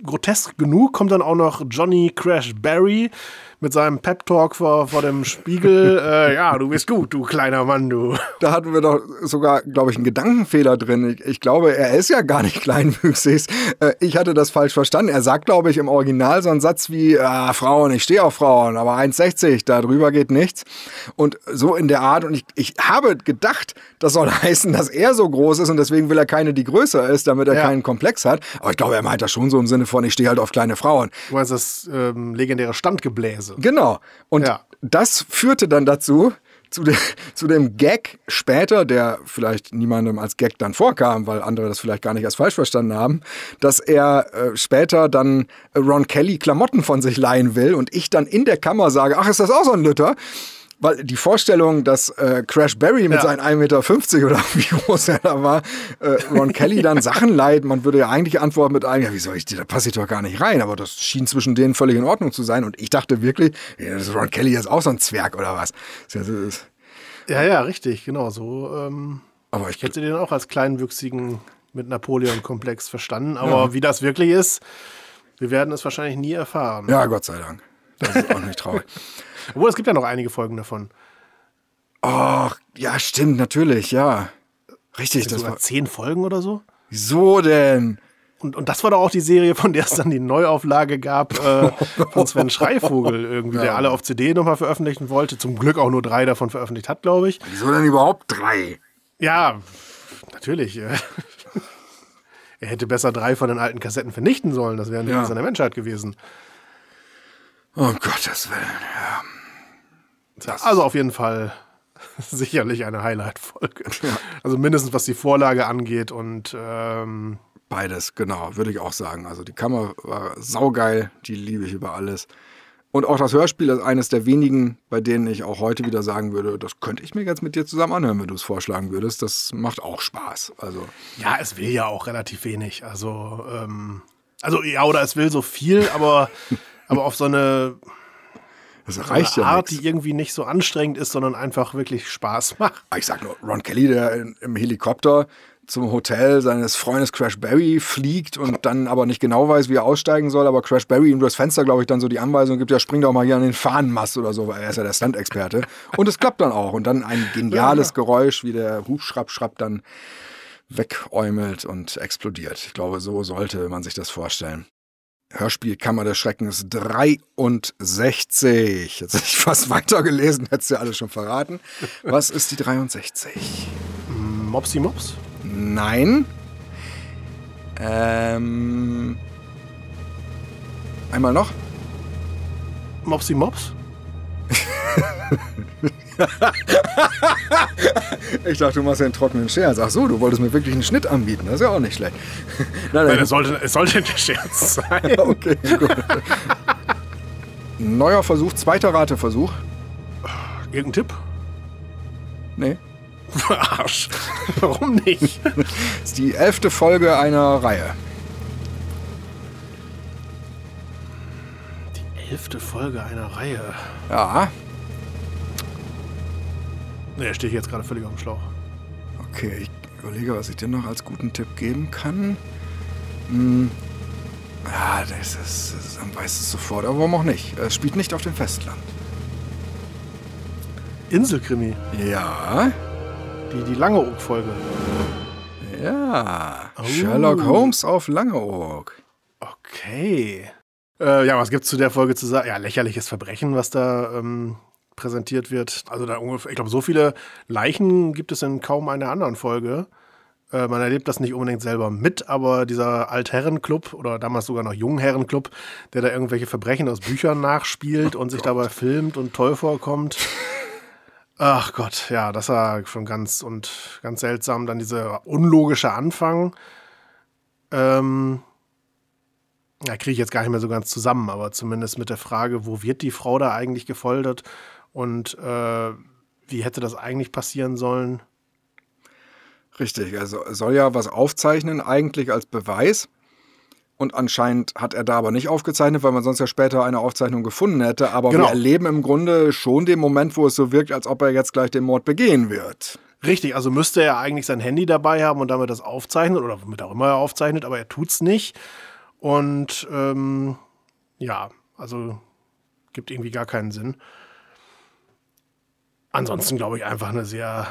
grotesk genug, kommt dann auch noch Johnny Crash Barry mit seinem Pep-Talk vor, vor dem Spiegel. äh, ja, du bist gut, du kleiner Mann, du. Da hatten wir doch sogar, glaube ich, einen Gedankenfehler drin. Ich, ich, glaube, er ist ja gar nicht kleinwüchsig. Äh, ich hatte das falsch verstanden. Er sagt, glaube ich, im Original so einen Satz wie, ah, Frauen, ich stehe auf Frauen, aber 1,60, da drüber geht nichts. Und so in der Art. Und ich, ich habe gedacht, das soll heißen, dass er so groß ist und deswegen will er keine, die größer ist, damit er ja. keinen Komplex hat. Aber ich glaube, er meint das schon so im Sinne von, ich stehe halt auf kleine Frauen. Du meinst das ähm, legendäre Standgebläse. Genau. Und ja. das führte dann dazu, zu, de, zu, dem Gag später, der vielleicht niemandem als Gag dann vorkam, weil andere das vielleicht gar nicht als falsch verstanden haben, dass er äh, später dann Ron Kelly Klamotten von sich leihen will und ich dann in der Kammer sage, ach, ist das auch so ein Lütter? Weil die Vorstellung, dass äh, Crash Barry mit ja. seinen 1,50 Meter oder wie groß er da war, äh, Ron Kelly dann Sachen leiht, man würde ja eigentlich antworten mit einem, ja, wie soll ich dir, da passe ich doch gar nicht rein, aber das schien zwischen denen völlig in Ordnung zu sein und ich dachte wirklich, ja, Ron Kelly ist auch so ein Zwerg oder was. Das ja, ja, richtig, genau, so. Ähm, aber ich hätte den auch als kleinwüchsigen mit Napoleon-Komplex verstanden, aber ja. wie das wirklich ist, wir werden es wahrscheinlich nie erfahren. Ja, Gott sei Dank. Das ist auch nicht traurig. Obwohl, es gibt ja noch einige Folgen davon. Ach, ja, stimmt, natürlich, ja. Richtig. Das war zehn Folgen oder so? Wieso denn? Und, und das war doch auch die Serie, von der es dann die Neuauflage gab äh, von Sven Schreivogel irgendwie, ja. der alle auf CD nochmal veröffentlichen wollte. Zum Glück auch nur drei davon veröffentlicht hat, glaube ich. Wieso denn überhaupt drei? Ja, natürlich. er hätte besser drei von den alten Kassetten vernichten sollen. Das wäre ein ja. seiner Menschheit gewesen. Oh Gottes Willen, ja. Das also auf jeden Fall sicherlich eine Highlight-Folge. Ja. Also mindestens was die Vorlage angeht und ähm beides, genau, würde ich auch sagen. Also die Kammer war saugeil, die liebe ich über alles. Und auch das Hörspiel ist eines der wenigen, bei denen ich auch heute wieder sagen würde, das könnte ich mir jetzt mit dir zusammen anhören, wenn du es vorschlagen würdest. Das macht auch Spaß. Also ja, es will ja auch relativ wenig. Also ähm, also ja, oder es will so viel, aber aber auf so eine das reicht so eine ja Art, nix. die irgendwie nicht so anstrengend ist, sondern einfach wirklich Spaß macht. Ah, ich sag nur, Ron Kelly, der im Helikopter zum Hotel seines Freundes Crash Barry fliegt und dann aber nicht genau weiß, wie er aussteigen soll, aber Crash Barry ihm durchs Fenster, glaube ich, dann so die Anweisung gibt, ja, spring doch mal hier an den Fahnenmast oder so, weil er ist ja der Stunt-Experte. Und es klappt dann auch. Und dann ein geniales ja. Geräusch, wie der Hubschrapp dann wegäumelt und explodiert. Ich glaube, so sollte man sich das vorstellen. Hörspiel Kammer des Schreckens 63. Jetzt hätte ich fast weitergelesen, hättest du ja alles schon verraten. Was ist die 63? Mopsy Mops? Nein. Ähm. Einmal noch? Mopsy Mops? ich dachte, du machst ja einen trockenen Scherz. Ach so, du wolltest mir wirklich einen Schnitt anbieten. Das ist ja auch nicht schlecht. nein, nein. Es, sollte, es sollte ein Scherz sein. okay, gut. Neuer Versuch, zweiter Rateversuch. Irgendein Tipp? Nee. Arsch. Warum nicht? das ist die elfte Folge einer Reihe. Die elfte Folge einer Reihe? Ja. Nee, stehe ich jetzt gerade völlig auf dem Schlauch. Okay, ich überlege, was ich dir noch als guten Tipp geben kann. Hm. Ja, das ist, das ist, man weiß es sofort, aber warum auch nicht? Es spielt nicht auf dem Festland. Inselkrimi? Ja. Die, die Langeoog-Folge. Ja. Oh. Sherlock Holmes auf Langeoog. Okay. Äh, ja, was gibt's zu der Folge zu sagen? Ja, lächerliches Verbrechen, was da ähm, präsentiert wird. Also da ungefähr, ich glaube, so viele Leichen gibt es in kaum einer anderen Folge. Äh, man erlebt das nicht unbedingt selber mit, aber dieser Altherrenclub oder damals sogar noch Jungherrenclub, der da irgendwelche Verbrechen aus Büchern nachspielt oh und sich dabei filmt und toll vorkommt. Ach Gott, ja, das war schon ganz und ganz seltsam. Dann dieser unlogische Anfang. Ähm, ja, kriege ich jetzt gar nicht mehr so ganz zusammen, aber zumindest mit der Frage, wo wird die Frau da eigentlich gefoltert und äh, wie hätte das eigentlich passieren sollen? Richtig, also soll ja was aufzeichnen, eigentlich als Beweis. Und anscheinend hat er da aber nicht aufgezeichnet, weil man sonst ja später eine Aufzeichnung gefunden hätte. Aber genau. wir erleben im Grunde schon den Moment, wo es so wirkt, als ob er jetzt gleich den Mord begehen wird. Richtig, also müsste er eigentlich sein Handy dabei haben und damit das aufzeichnen oder womit auch immer er aufzeichnet, aber er tut's nicht. Und ähm, ja, also gibt irgendwie gar keinen Sinn. Ansonsten glaube ich einfach eine sehr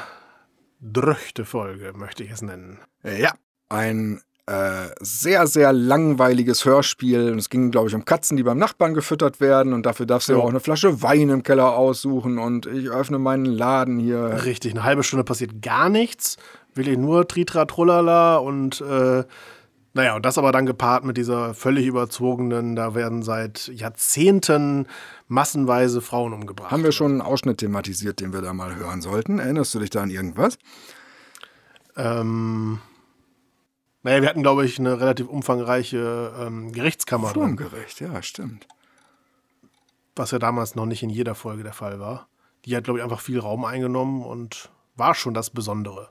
dröchte Folge, möchte ich es nennen. Ja, ein äh, sehr, sehr langweiliges Hörspiel. es ging, glaube ich, um Katzen, die beim Nachbarn gefüttert werden. Und dafür darfst du ja auch eine Flasche Wein im Keller aussuchen. Und ich öffne meinen Laden hier. Richtig, eine halbe Stunde passiert gar nichts. Will ich nur Tritra Trullala und äh, naja, und das aber dann gepaart mit dieser völlig überzogenen, da werden seit Jahrzehnten massenweise Frauen umgebracht. Haben wir schon einen Ausschnitt thematisiert, den wir da mal hören sollten? Erinnerst du dich da an irgendwas? Ähm, naja, wir hatten, glaube ich, eine relativ umfangreiche ähm, Gerichtskammer. Formgericht, ja, stimmt. Was ja damals noch nicht in jeder Folge der Fall war. Die hat, glaube ich, einfach viel Raum eingenommen und war schon das Besondere.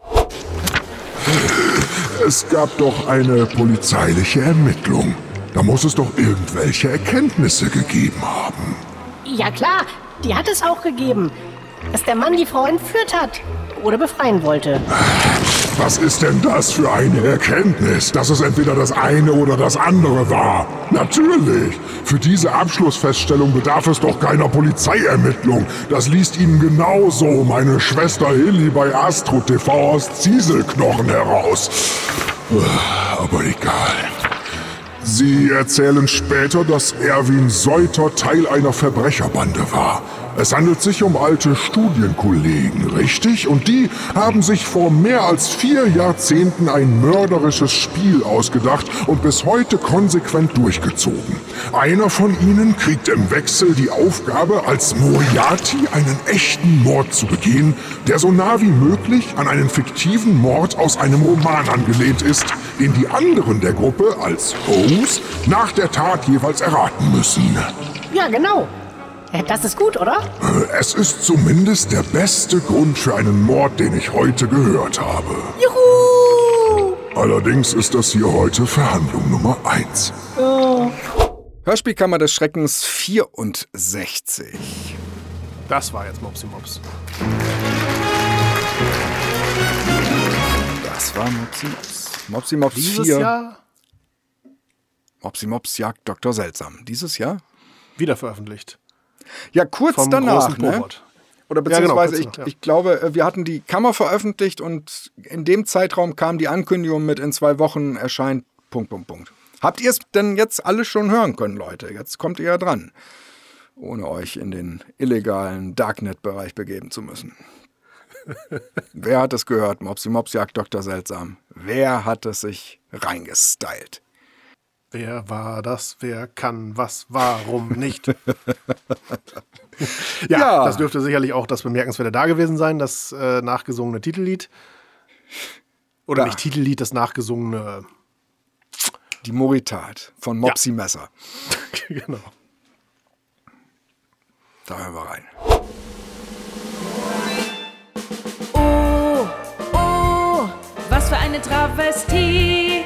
Es gab doch eine polizeiliche Ermittlung. Da muss es doch irgendwelche Erkenntnisse gegeben haben. Ja klar, die hat es auch gegeben. Dass der Mann die Frau entführt hat oder befreien wollte. Was ist denn das für eine Erkenntnis, dass es entweder das eine oder das andere war? Natürlich. Für diese Abschlussfeststellung bedarf es doch keiner Polizeiermittlung. Das liest Ihnen genauso meine Schwester Hilly bei Astro TV aus Zieselknochen heraus. Aber egal. Sie erzählen später, dass Erwin Seuter Teil einer Verbrecherbande war. Es handelt sich um alte Studienkollegen, richtig? Und die haben sich vor mehr als vier Jahrzehnten ein mörderisches Spiel ausgedacht und bis heute konsequent durchgezogen. Einer von ihnen kriegt im Wechsel die Aufgabe, als Moriarty einen echten Mord zu begehen, der so nah wie möglich an einen fiktiven Mord aus einem Roman angelehnt ist, den die anderen der Gruppe als Host nach der Tat jeweils erraten müssen. Ja, genau. Das ist gut, oder? Es ist zumindest der beste Grund für einen Mord, den ich heute gehört habe. Juhu! Allerdings ist das hier heute Verhandlung Nummer 1. Oh. Hörspielkammer des Schreckens 64. Das war jetzt Mopsi Mops. Das war Mopsi Mops. Mopsi Mops Dieses 4. Jahr? Mopsi Mops jagt Dr. Seltsam. Dieses Jahr? Wieder veröffentlicht. Ja, kurz Vom danach, ne? Oder beziehungsweise, ja, genau, ich, ich, glaube, äh, wir hatten die Kammer veröffentlicht und in dem Zeitraum kam die Ankündigung mit in zwei Wochen erscheint Punkt, Punkt, Punkt. Habt ihr es denn jetzt alles schon hören können, Leute? Jetzt kommt ihr ja dran, ohne euch in den illegalen Darknet-Bereich begeben zu müssen. Wer hat es gehört? Mopsi Mops jagt Dr. Seltsam. Wer hat es sich reingestylt? Wer war das? Wer kann was? Warum nicht? ja, ja, das dürfte sicherlich auch das Bemerkenswerte da gewesen sein, das äh, nachgesungene Titellied. Oder ja. nicht Titellied, das nachgesungene. Die Moritat von Mopsy ja. Messer. genau. Da hören wir rein. Oh, oh, was für eine Travestie.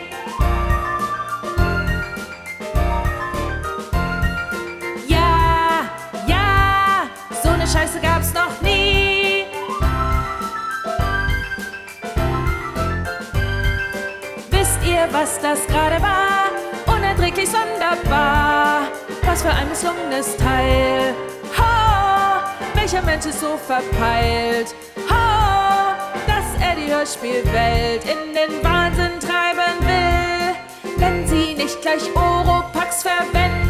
Was das gerade war? Unerträglich sonderbar. Was für ein misslungenes Teil. Ha! Welcher Mensch ist so verpeilt? Ha! Dass er die Hörspielwelt in den Wahnsinn treiben will. Wenn sie nicht gleich Oropax verwenden,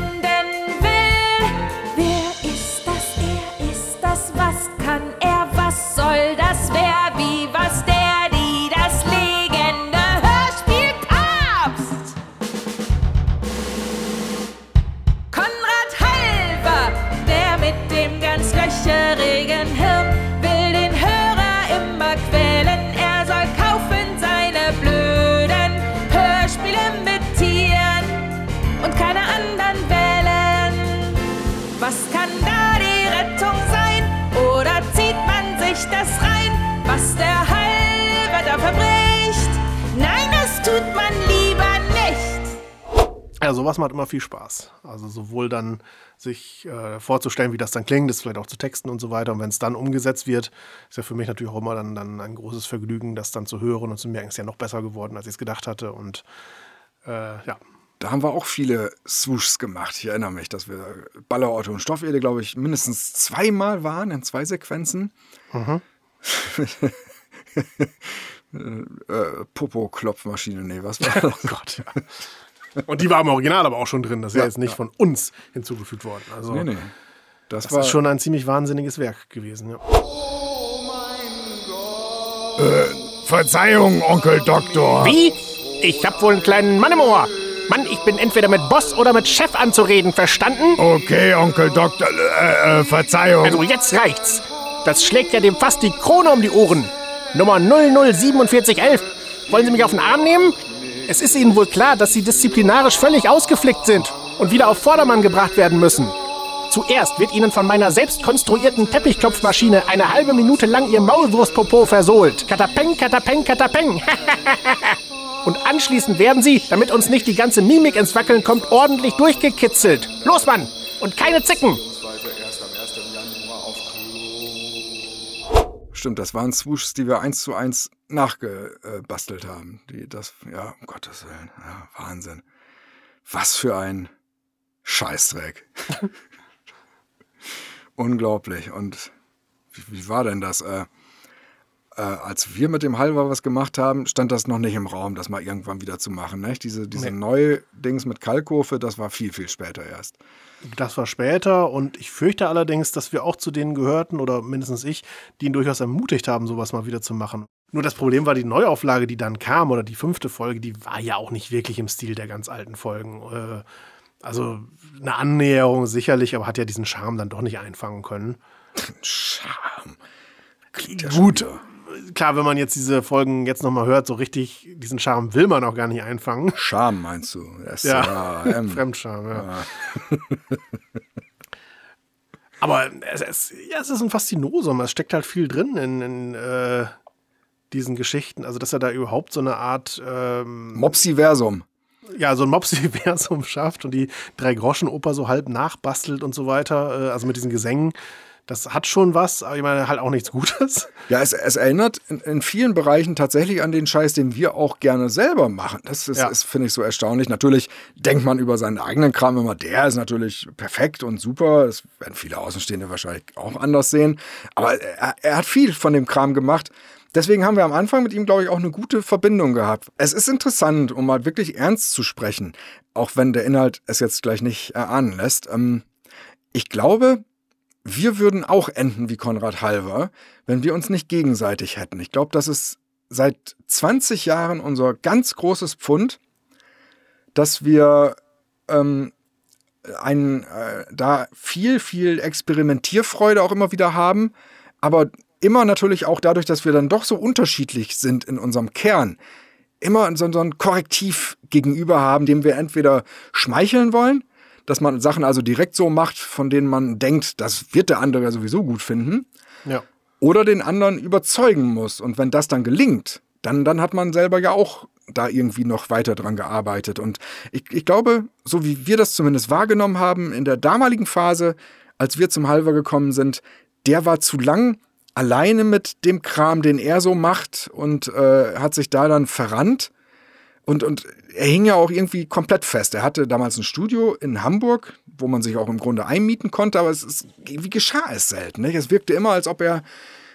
nicht das rein, was der Halber da verbricht. Nein, das tut man lieber nicht. Ja, sowas macht immer viel Spaß. Also sowohl dann sich äh, vorzustellen, wie das dann klingt, das vielleicht auch zu texten und so weiter. Und wenn es dann umgesetzt wird, ist ja für mich natürlich auch immer dann, dann ein großes Vergnügen, das dann zu hören und zu merken, ist ja noch besser geworden, als ich es gedacht hatte. Und äh, ja, da haben wir auch viele Swooshs gemacht. Ich erinnere mich, dass wir Ballerorte und Stofferde, glaube ich, mindestens zweimal waren in zwei Sequenzen. Mhm. äh, Popo-Klopfmaschine, nee, was war das? oh Gott, ja. Und die war im Original aber auch schon drin. Das ist ja, ja jetzt nicht ja. von uns hinzugefügt worden. Also, nee, nee. Das, das war ist schon ein ziemlich wahnsinniges Werk gewesen. Ja. Oh mein Gott. Äh, Verzeihung, Onkel Doktor. Wie? Ich hab wohl einen kleinen Mann im Ohr. Mann, ich bin entweder mit Boss oder mit Chef anzureden, verstanden? Okay, Onkel Doktor. Äh, äh, Verzeihung. Also jetzt reicht's. Das schlägt ja dem fast die Krone um die Ohren. Nummer 004711. Wollen Sie mich auf den Arm nehmen? Es ist Ihnen wohl klar, dass Sie disziplinarisch völlig ausgeflickt sind und wieder auf Vordermann gebracht werden müssen. Zuerst wird Ihnen von meiner selbst konstruierten Teppichklopfmaschine eine halbe Minute lang Ihr Maulwurstpopo versohlt. Katapeng, katapeng, katapeng. und anschließend werden Sie, damit uns nicht die ganze Mimik ins Wackeln kommt, ordentlich durchgekitzelt. Los, Mann! Und keine Zicken! Stimmt, das waren Swooshs, die wir eins zu eins nachgebastelt haben. Die das, ja, um Gottes Willen, ja, Wahnsinn. Was für ein Scheißdreck. Unglaublich. Und wie, wie, war denn das? Äh, äh, als wir mit dem Halber was gemacht haben, stand das noch nicht im Raum, das mal irgendwann wieder zu machen. Nicht? Diese, diese nee. neue Dings mit Kalkofe, das war viel, viel später erst. Das war später und ich fürchte allerdings, dass wir auch zu denen gehörten, oder mindestens ich, die ihn durchaus ermutigt haben, sowas mal wieder zu machen. Nur das Problem war, die Neuauflage, die dann kam, oder die fünfte Folge, die war ja auch nicht wirklich im Stil der ganz alten Folgen. Äh, also eine Annäherung sicherlich, aber hat ja diesen Charme dann doch nicht einfangen können. Charme. Gut, klar, wenn man jetzt diese Folgen jetzt nochmal hört, so richtig diesen Charme will man auch gar nicht einfangen. Charme meinst du? Das ja, Fremdscham, ja. ja. Aber es, es, ja, es ist ein Faszinosum. Es steckt halt viel drin in, in äh, diesen Geschichten. Also, dass er da überhaupt so eine Art ähm, Mopsiversum. Ja, so ein Mopsiversum schafft und die Drei-Groschen-Oper so halb nachbastelt und so weiter. Äh, also mit diesen Gesängen das hat schon was, aber ich meine halt auch nichts Gutes. Ja, es, es erinnert in, in, vielen Bereichen tatsächlich an den Scheiß, den wir auch gerne selber machen. Das ist, ja. ist finde ich, so erstaunlich. Natürlich denkt man über seinen eigenen Kram immer, der ist natürlich perfekt und super. Das werden viele Außenstehende wahrscheinlich auch anders sehen. Aber er, er hat viel von dem Kram gemacht. Deswegen haben wir am Anfang mit ihm, glaube ich, auch eine gute Verbindung gehabt. Es ist interessant, um mal wirklich ernst zu sprechen, auch wenn der Inhalt es jetzt gleich nicht erahnen lässt. Ähm, ich glaube, wir würden auch enden wie Konrad Halver, wenn wir uns nicht gegenseitig hätten. Ich glaube, das ist seit 20 Jahren unser ganz großes Pfund, dass wir ähm, ein, äh, da viel, viel Experimentierfreude auch immer wieder haben, aber immer natürlich auch dadurch, dass wir dann doch so unterschiedlich sind in unserem Kern, immer so, so ein Korrektiv gegenüber haben, dem wir entweder schmeicheln wollen dass man Sachen also direkt so macht, von denen man denkt, das wird der andere sowieso gut finden. Ja. Oder den anderen überzeugen muss. Und wenn das dann gelingt, dann, dann hat man selber ja auch da irgendwie noch weiter dran gearbeitet. Und ich, ich glaube, so wie wir das zumindest wahrgenommen haben, in der damaligen Phase, als wir zum Halver gekommen sind, der war zu lang alleine mit dem Kram, den er so macht und äh, hat sich da dann verrannt. Und, und er hing ja auch irgendwie komplett fest. Er hatte damals ein Studio in Hamburg, wo man sich auch im Grunde einmieten konnte, aber es ist, wie geschah es selten. Nicht? Es wirkte immer, als ob er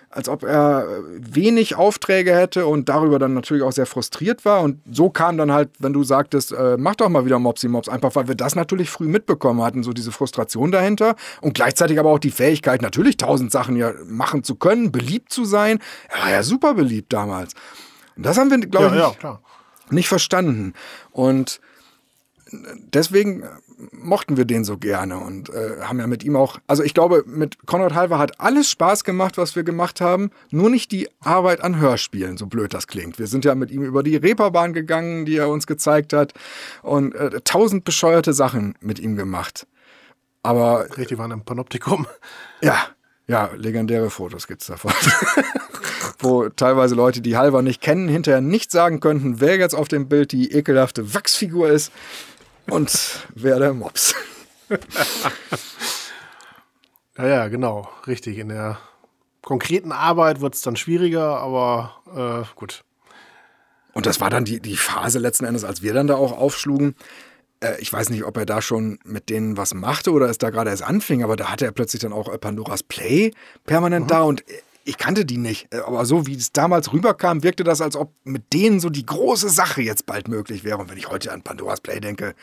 als ob er wenig Aufträge hätte und darüber dann natürlich auch sehr frustriert war. Und so kam dann halt, wenn du sagtest, äh, mach doch mal wieder Mopsy Mops, einfach weil wir das natürlich früh mitbekommen hatten, so diese Frustration dahinter und gleichzeitig aber auch die Fähigkeit, natürlich tausend Sachen ja machen zu können, beliebt zu sein. Er war ja super beliebt damals. Und das haben wir, glaube ja, ich, ja, nicht verstanden. Und deswegen mochten wir den so gerne und äh, haben ja mit ihm auch, also ich glaube, mit Konrad Halver hat alles Spaß gemacht, was wir gemacht haben, nur nicht die Arbeit an Hörspielen, so blöd das klingt. Wir sind ja mit ihm über die Reeperbahn gegangen, die er uns gezeigt hat und äh, tausend bescheuerte Sachen mit ihm gemacht. Aber. Richtig, waren im Panoptikum. Ja, ja, legendäre Fotos gibt's davon. Wo teilweise Leute, die Halver nicht kennen, hinterher nicht sagen könnten, wer jetzt auf dem Bild die ekelhafte Wachsfigur ist. und wer der Mops. ja, ja, genau, richtig. In der konkreten Arbeit wird es dann schwieriger, aber äh, gut. Und das war dann die, die Phase letzten Endes, als wir dann da auch aufschlugen. Äh, ich weiß nicht, ob er da schon mit denen was machte oder es da gerade erst anfing, aber da hatte er plötzlich dann auch Pandoras Play permanent mhm. da und ich kannte die nicht. Äh, aber so wie es damals rüberkam, wirkte das, als ob mit denen so die große Sache jetzt bald möglich wäre. Und wenn ich heute an Pandoras Play denke,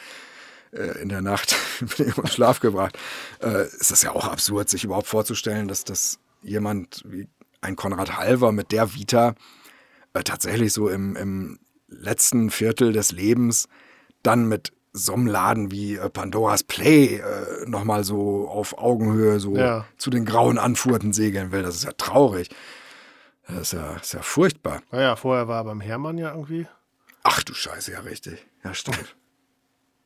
in der Nacht bin ich im Schlaf gebracht, ist das ja auch absurd, sich überhaupt vorzustellen, dass das jemand wie ein Konrad Halver mit der Vita tatsächlich so im, im letzten Viertel des Lebens dann mit so einem Laden wie äh, Pandoras Play äh, nochmal so auf Augenhöhe so ja. zu den grauen Anfurten segeln will. Das ist ja traurig. Das ist ja, ist ja furchtbar. Naja, vorher war er beim Hermann ja irgendwie. Ach du Scheiße, ja richtig. Ja, stimmt.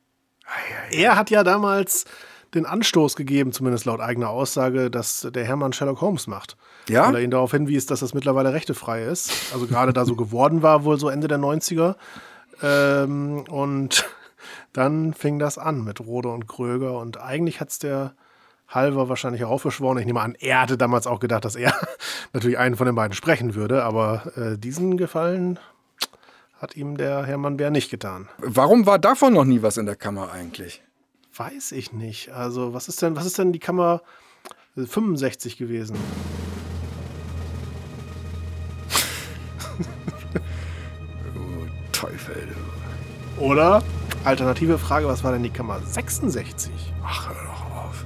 er hat ja damals den Anstoß gegeben, zumindest laut eigener Aussage, dass der Hermann Sherlock Holmes macht. Ja. Weil er ihn darauf hinwies, dass das mittlerweile rechtefrei ist. Also gerade da so geworden war, wohl so Ende der 90er. Ähm, und dann fing das an mit Rode und Kröger und eigentlich hat es der Halver wahrscheinlich auch aufgeschworen. Ich nehme an, er hatte damals auch gedacht, dass er natürlich einen von den beiden sprechen würde, aber äh, diesen Gefallen hat ihm der Hermann Bär nicht getan. Warum war davon noch nie was in der Kammer eigentlich? Weiß ich nicht. Also, was ist denn, was ist denn die Kammer 65 gewesen? oh, Teufel, du. Oder? Alternative Frage, was war denn die Kammer 66? Ach, hör doch auf.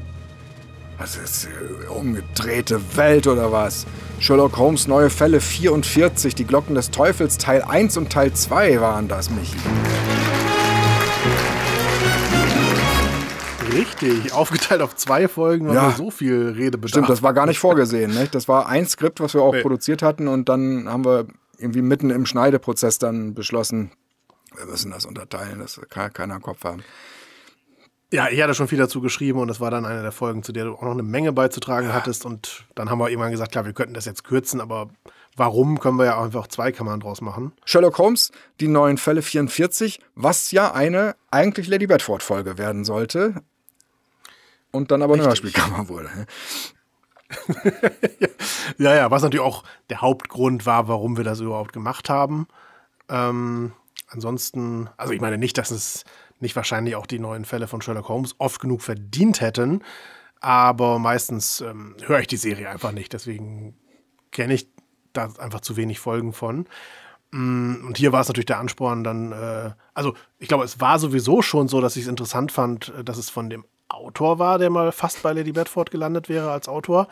Was ist äh, umgedrehte Welt oder was? Sherlock Holmes neue Fälle 44, die Glocken des Teufels Teil 1 und Teil 2 waren das, Michi. Richtig, aufgeteilt auf zwei Folgen, ja. so viel Redebedarf. Stimmt, das war gar nicht vorgesehen. Nicht? Das war ein Skript, was wir auch nee. produziert hatten und dann haben wir irgendwie mitten im Schneideprozess dann beschlossen, wir müssen das unterteilen, das kann keiner im Kopf haben. Ja, ich hatte schon viel dazu geschrieben und das war dann eine der Folgen, zu der du auch noch eine Menge beizutragen ja. hattest. Und dann haben wir irgendwann gesagt, klar, wir könnten das jetzt kürzen, aber warum können wir ja auch einfach zwei Kammern draus machen? Sherlock Holmes, die neuen Fälle 44, was ja eine eigentlich Lady Bedford-Folge werden sollte. Und dann aber eine Hörspielkammer wurde. ja, ja, was natürlich auch der Hauptgrund war, warum wir das überhaupt gemacht haben. Ähm, Ansonsten, also ich meine nicht, dass es nicht wahrscheinlich auch die neuen Fälle von Sherlock Holmes oft genug verdient hätten, aber meistens ähm, höre ich die Serie einfach nicht. Deswegen kenne ich da einfach zu wenig Folgen von. Mm, und hier war es natürlich der Ansporn dann, äh, also ich glaube, es war sowieso schon so, dass ich es interessant fand, äh, dass es von dem Autor war, der mal fast bei Lady Bedford gelandet wäre als Autor.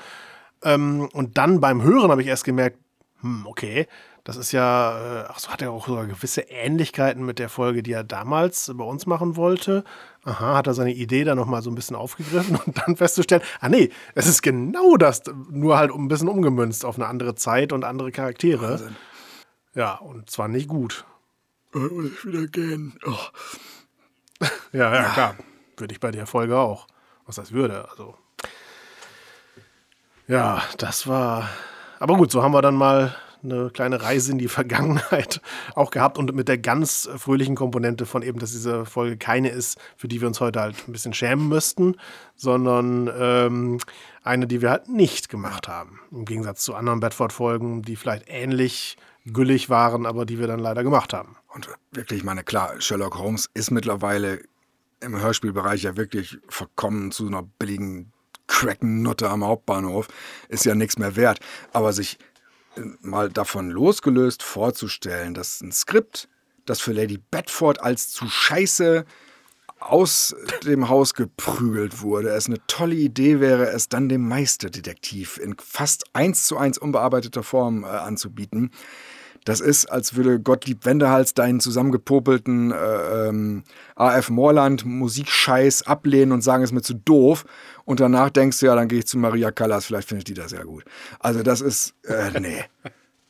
Ähm, und dann beim Hören habe ich erst gemerkt, hm, okay, das ist ja, äh, ach so, hat er auch sogar gewisse Ähnlichkeiten mit der Folge, die er damals bei uns machen wollte. Aha, hat er seine Idee da nochmal so ein bisschen aufgegriffen und dann festzustellen, ah nee, es ist genau das, nur halt ein bisschen umgemünzt auf eine andere Zeit und andere Charaktere. Wahnsinn. Ja, und zwar nicht gut. Muss ich wieder gehen. Oh. ja, ja, klar. Würde ich bei der Folge auch. Was das würde, also. Ja, das war. Aber gut, so haben wir dann mal eine kleine Reise in die Vergangenheit auch gehabt und mit der ganz fröhlichen Komponente von eben, dass diese Folge keine ist, für die wir uns heute halt ein bisschen schämen müssten, sondern ähm, eine, die wir halt nicht gemacht haben. Im Gegensatz zu anderen Bedford-Folgen, die vielleicht ähnlich güllig waren, aber die wir dann leider gemacht haben. Und wirklich, meine, klar, Sherlock Holmes ist mittlerweile im Hörspielbereich ja wirklich verkommen zu einer billigen Cracken-Nutte am Hauptbahnhof. Ist ja nichts mehr wert. Aber sich mal davon losgelöst vorzustellen, dass ein Skript, das für Lady Bedford als zu scheiße aus dem Haus geprügelt wurde, es eine tolle Idee wäre, es dann dem Meisterdetektiv in fast eins zu eins unbearbeiteter Form äh, anzubieten. Das ist, als würde Gottlieb Wendehals deinen zusammengepopelten äh, ähm, AF Moorland Musikscheiß ablehnen und sagen, es ist mir zu doof. Und danach denkst du, ja, dann gehe ich zu Maria Callas, vielleicht findet die das ja gut. Also das ist, äh, nee.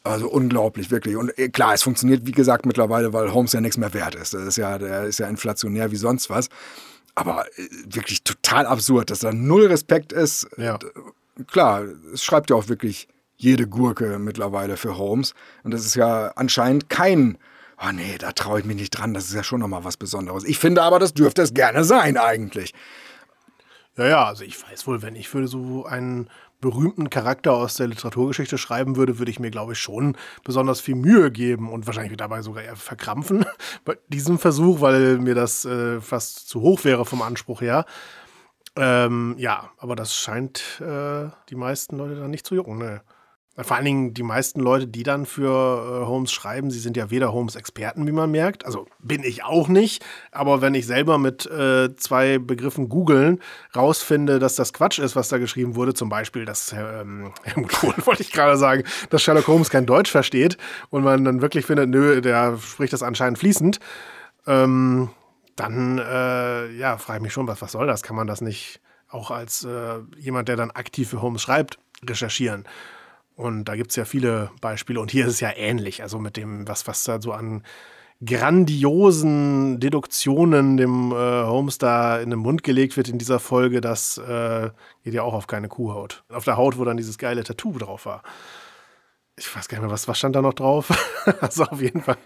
Also unglaublich, wirklich. Und äh, klar, es funktioniert, wie gesagt, mittlerweile, weil Holmes ja nichts mehr wert ist. Das ist ja, der ist ja inflationär wie sonst was. Aber äh, wirklich total absurd, dass da null Respekt ist. Ja. Klar, es schreibt ja auch wirklich jede Gurke mittlerweile für Holmes. Und das ist ja anscheinend kein oh nee, da traue ich mich nicht dran, das ist ja schon nochmal was Besonderes. Ich finde aber, das dürfte es gerne sein eigentlich. Ja, ja, also ich weiß wohl, wenn ich für so einen berühmten Charakter aus der Literaturgeschichte schreiben würde, würde ich mir, glaube ich, schon besonders viel Mühe geben und wahrscheinlich dabei sogar eher verkrampfen bei diesem Versuch, weil mir das äh, fast zu hoch wäre vom Anspruch her. Ähm, ja, aber das scheint äh, die meisten Leute dann nicht zu jucken. Ne? Vor allen Dingen die meisten Leute, die dann für äh, Holmes schreiben, sie sind ja weder Holmes-Experten, wie man merkt. Also bin ich auch nicht. Aber wenn ich selber mit äh, zwei Begriffen googeln rausfinde, dass das Quatsch ist, was da geschrieben wurde, zum Beispiel, dass ähm, Helmut Kohl, wollte ich gerade sagen, dass Sherlock Holmes kein Deutsch versteht und man dann wirklich findet, nö, der spricht das anscheinend fließend, ähm, dann äh, ja, frage ich mich schon, was, was soll das? Kann man das nicht auch als äh, jemand, der dann aktiv für Holmes schreibt, recherchieren? Und da gibt es ja viele Beispiele. Und hier ist es ja ähnlich. Also mit dem, was, was da so an grandiosen Deduktionen dem äh, Holmes da in den Mund gelegt wird in dieser Folge, das äh, geht ja auch auf keine Kuhhaut. Auf der Haut, wo dann dieses geile Tattoo drauf war. Ich weiß gar nicht mehr, was, was stand da noch drauf? also auf jeden Fall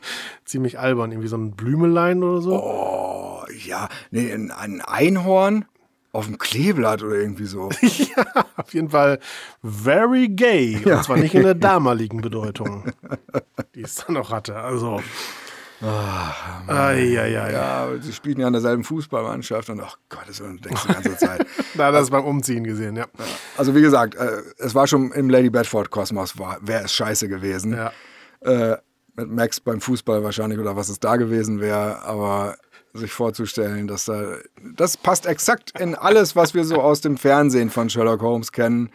ziemlich albern. Irgendwie so ein Blümelein oder so. Oh, ja. Nee, ein Einhorn auf dem Kleeblatt oder irgendwie so. ja, auf jeden Fall very gay. Ja. Und zwar nicht in der damaligen Bedeutung, die es dann noch hatte. Also. Ach, ai, ai, ai. Ja, sie spielen ja in derselben Fußballmannschaft und ach Gott, das denkst du die ganze Zeit. da hat das beim Umziehen gesehen, ja. Also wie gesagt, äh, es war schon im Lady Bedford Kosmos, wäre es scheiße gewesen. Ja. Äh, mit Max beim Fußball wahrscheinlich oder was es da gewesen wäre, aber sich vorzustellen, dass da das passt exakt in alles, was wir so aus dem Fernsehen von Sherlock Holmes kennen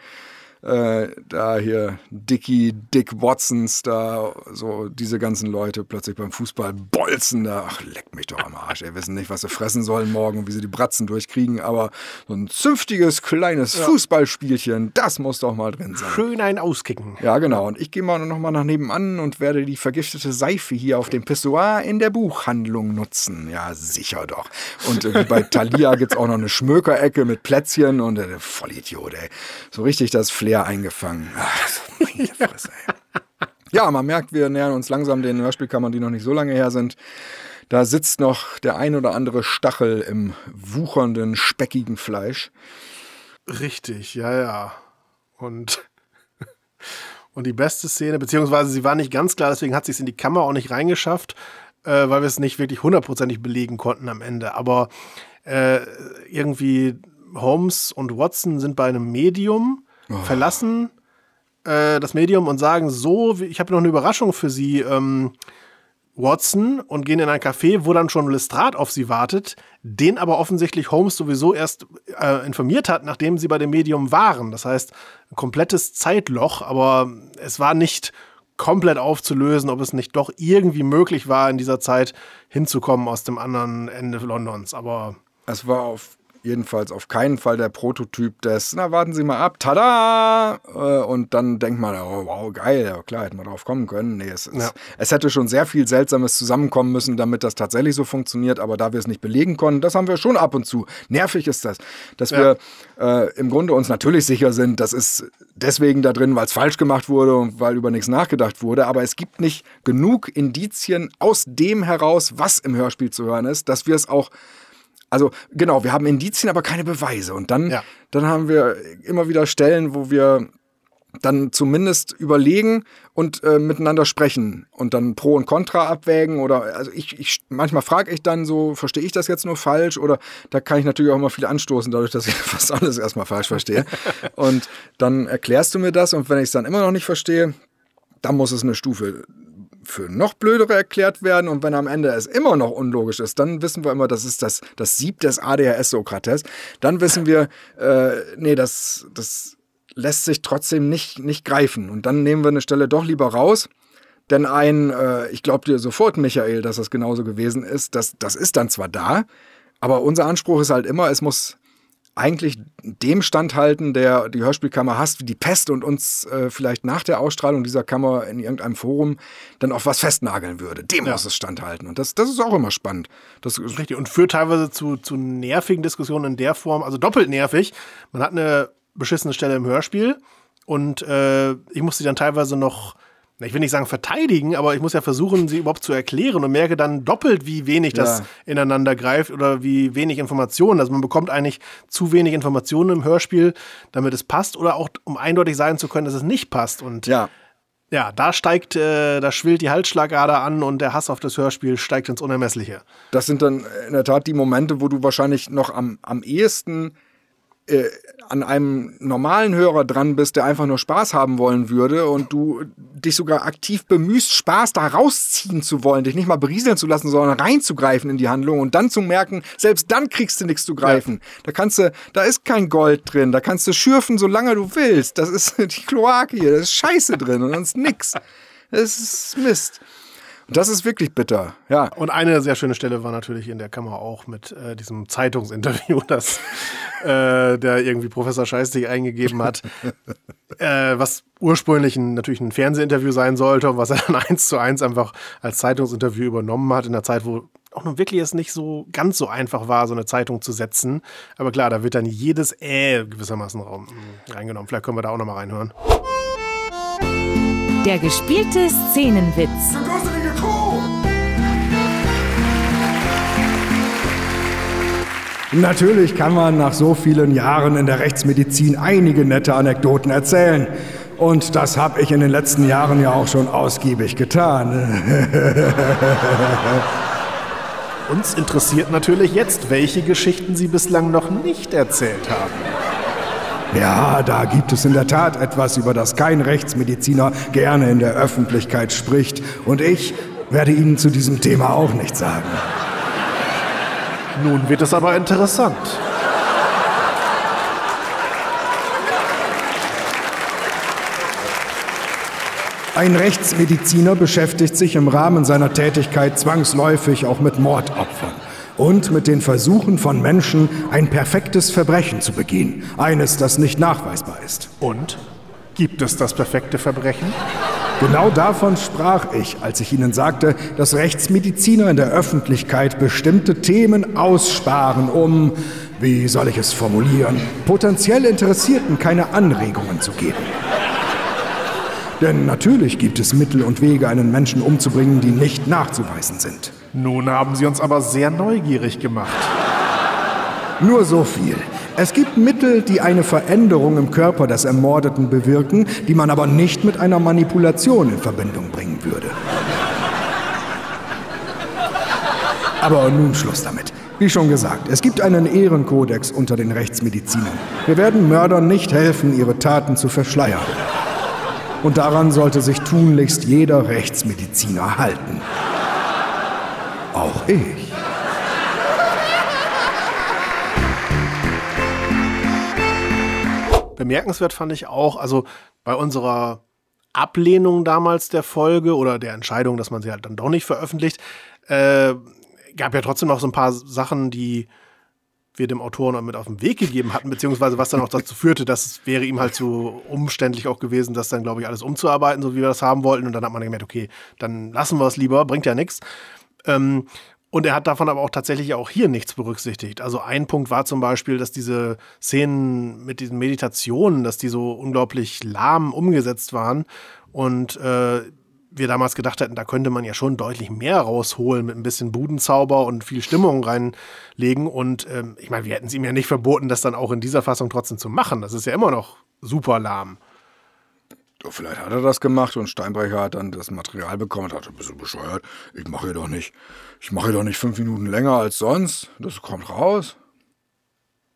äh, da hier Dickie, Dick Watsons, da so diese ganzen Leute plötzlich beim Fußball bolzen da. Ach, leck mich doch am Arsch. Ey, wissen nicht, was sie fressen sollen morgen und wie sie die Bratzen durchkriegen, aber so ein zünftiges kleines ja. Fußballspielchen, das muss doch mal drin sein. Schön ein Auskicken. Ja, genau. Und ich gehe mal noch mal nach nebenan und werde die vergiftete Seife hier auf dem Pissoir in der Buchhandlung nutzen. Ja, sicher doch. Und äh, bei Thalia gibt es auch noch eine Schmökerecke mit Plätzchen und äh, Vollidiot, ey. So richtig das Flair Flair eingefangen. Ach. Ja, man merkt, wir nähern uns langsam den Hörspielkammern, die noch nicht so lange her sind. Da sitzt noch der ein oder andere Stachel im wuchernden, speckigen Fleisch. Richtig, ja, ja. Und, und die beste Szene, beziehungsweise sie war nicht ganz klar, deswegen hat sie es in die Kammer auch nicht reingeschafft, äh, weil wir es nicht wirklich hundertprozentig belegen konnten am Ende. Aber äh, irgendwie Holmes und Watson sind bei einem Medium oh. verlassen äh, das Medium und sagen so, ich habe noch eine Überraschung für Sie, ähm, Watson, und gehen in ein Café, wo dann schon Lestrade auf sie wartet, den aber offensichtlich Holmes sowieso erst äh, informiert hat, nachdem sie bei dem Medium waren. Das heißt, ein komplettes Zeitloch, aber es war nicht komplett aufzulösen, ob es nicht doch irgendwie möglich war, in dieser Zeit hinzukommen aus dem anderen Ende Londons. Aber es war auf jedenfalls auf keinen Fall der Prototyp des, na warten Sie mal ab, tada! Äh, und dann denkt man, oh, wow, geil, ja klar, hätten wir drauf kommen können. Nee, es, ja. es, hätte schon sehr viel Seltsames zusammenkommen müssen, damit das tatsächlich so funktioniert, aber da wir es nicht belegen konnten, das haben wir schon ab und zu. Nervig ist das, dass ja. wir äh, im Grunde uns natürlich sicher sind, das ist deswegen da drin, weil es falsch gemacht wurde und weil über nichts nachgedacht wurde, aber es gibt nicht genug Indizien aus dem heraus, was im Hörspiel zu hören ist, dass wir es auch also genau, wir haben Indizien, aber keine Beweise. Und dann, ja. dann haben wir immer wieder Stellen, wo wir dann zumindest überlegen und äh, miteinander sprechen und dann Pro und Contra abwägen oder also ich, ich manchmal frage ich dann so, verstehe ich das jetzt nur falsch oder da kann ich natürlich auch immer viel anstoßen, dadurch, dass ich fast alles erstmal falsch verstehe. und dann erklärst du mir das und wenn ich es dann immer noch nicht verstehe, dann muss es eine Stufe für noch blödere erklärt werden und wenn am Ende es immer noch unlogisch ist, dann wissen wir immer, das ist das, das Sieb des ADHS-Sokrates. Dann wissen wir, äh, nee, das, das lässt sich trotzdem nicht, nicht greifen. Und dann nehmen wir eine Stelle doch lieber raus. Denn ein, äh, ich glaube dir sofort, Michael, dass das genauso gewesen ist, das, das ist dann zwar da, aber unser Anspruch ist halt immer, es muss eigentlich dem standhalten, der die Hörspielkammer hasst, wie die Pest und uns äh, vielleicht nach der Ausstrahlung dieser Kammer in irgendeinem Forum dann auf was festnageln würde. Dem ja. muss es standhalten. Und das, das ist auch immer spannend. Das ist richtig. Und führt teilweise zu, zu nervigen Diskussionen in der Form, also doppelt nervig. Man hat eine beschissene Stelle im Hörspiel und äh, ich muss sie dann teilweise noch ich will nicht sagen verteidigen, aber ich muss ja versuchen, sie überhaupt zu erklären und merke dann doppelt, wie wenig das Ja. ineinander greift oder wie wenig Informationen. Also man bekommt eigentlich zu wenig Informationen im Hörspiel, damit es passt oder auch um eindeutig sein zu können, dass es nicht passt. Und ja, ja da steigt, äh, da schwillt die Halsschlagader an und der Hass auf das Hörspiel steigt ins Unermessliche. Das sind dann in der Tat die Momente, wo du wahrscheinlich noch am, am ehesten äh, an einem normalen Hörer dran bist, der einfach nur Spaß haben wollen würde und du dich sogar aktiv bemühst, Spaß da rausziehen zu wollen, dich nicht mal berieseln zu lassen, sondern reinzugreifen in die Handlung und dann zu merken, selbst dann kriegst du nichts zu greifen. Da kannst du, da ist kein Gold drin, da kannst du schürfen, solange du willst. Das ist die Kloake hier, da ist Scheiße drin und sonst nix. Das ist Mist. Das ist wirklich bitter, ja. Und eine sehr schöne Stelle war natürlich in der Kammer auch mit äh, diesem Zeitungsinterview, das äh, der irgendwie Professor Scheißig eingegeben hat, äh, was ursprünglich ein, natürlich ein Fernsehinterview sein sollte und was er dann eins zu eins einfach als Zeitungsinterview übernommen hat in der Zeit, wo auch nun wirklich es nicht so ganz so einfach war, so eine Zeitung zu setzen. Aber klar, da wird dann jedes Äh gewissermaßen reingenommen. Vielleicht können wir da auch noch mal reinhören. Der gespielte Szenenwitz. Natürlich kann man nach so vielen Jahren in der Rechtsmedizin einige nette Anekdoten erzählen. Und das habe ich in den letzten Jahren ja auch schon ausgiebig getan. Uns interessiert natürlich jetzt, welche Geschichten Sie bislang noch nicht erzählt haben. Ja, da gibt es in der Tat etwas, über das kein Rechtsmediziner gerne in der Öffentlichkeit spricht. Und ich werde Ihnen zu diesem Thema auch nichts sagen. Nun wird es aber interessant. Ein Rechtsmediziner beschäftigt sich im Rahmen seiner Tätigkeit zwangsläufig auch mit Mordopfern und mit den Versuchen von Menschen, ein perfektes Verbrechen zu begehen. Eines, das nicht nachweisbar ist. Und? Gibt es das perfekte Verbrechen? Genau davon sprach ich, als ich Ihnen sagte, dass Rechtsmediziner in der Öffentlichkeit bestimmte Themen aussparen, um, wie soll ich es formulieren, potenziell Interessierten keine Anregungen zu geben. Denn natürlich gibt es Mittel und Wege, einen Menschen umzubringen, die nicht nachzuweisen sind. Nun haben Sie uns aber sehr neugierig gemacht. Nur so viel. Es gibt Mittel, die eine Veränderung im Körper des Ermordeten bewirken, die man aber nicht mit einer Manipulation in Verbindung bringen würde. Aber nun Schluss damit. Wie schon gesagt, es gibt einen Ehrenkodex unter den Rechtsmedizinern. Wir werden Mördern nicht helfen, ihre Taten zu verschleiern. Und daran sollte sich tunlichst jeder Rechtsmediziner halten. Auch ich. Bemerkenswert fand ich auch, also bei unserer Ablehnung damals der Folge oder der Entscheidung, dass man sie halt dann doch nicht veröffentlicht, äh, gab ja trotzdem noch so ein paar Sachen, die wir dem Autoren noch mit auf den Weg gegeben hatten, beziehungsweise was dann auch dazu führte, dass es wäre ihm halt zu umständlich auch gewesen, das dann, glaube ich, alles umzuarbeiten, so wie wir das haben wollten. Und dann hat man gemerkt, okay, dann lassen wir es lieber, bringt ja nichts. Ähm, und er hat davon aber auch tatsächlich auch hier nichts berücksichtigt. Also ein Punkt war zum Beispiel, dass diese Szenen mit diesen Meditationen, dass die so unglaublich lahm umgesetzt waren und äh, wir damals gedacht hätten, da könnte man ja schon deutlich mehr rausholen mit ein bisschen Budenzauber und viel Stimmung reinlegen. Und ähm, ich meine, wir hätten es ihm ja nicht verboten, das dann auch in dieser Fassung trotzdem zu machen. Das ist ja immer noch super lahm. Vielleicht hat er das gemacht und Steinbrecher hat dann das Material bekommen und hat, bist du bescheuert? Ich mache hier doch nicht, ich mache hier doch nicht fünf Minuten länger als sonst. Das kommt raus.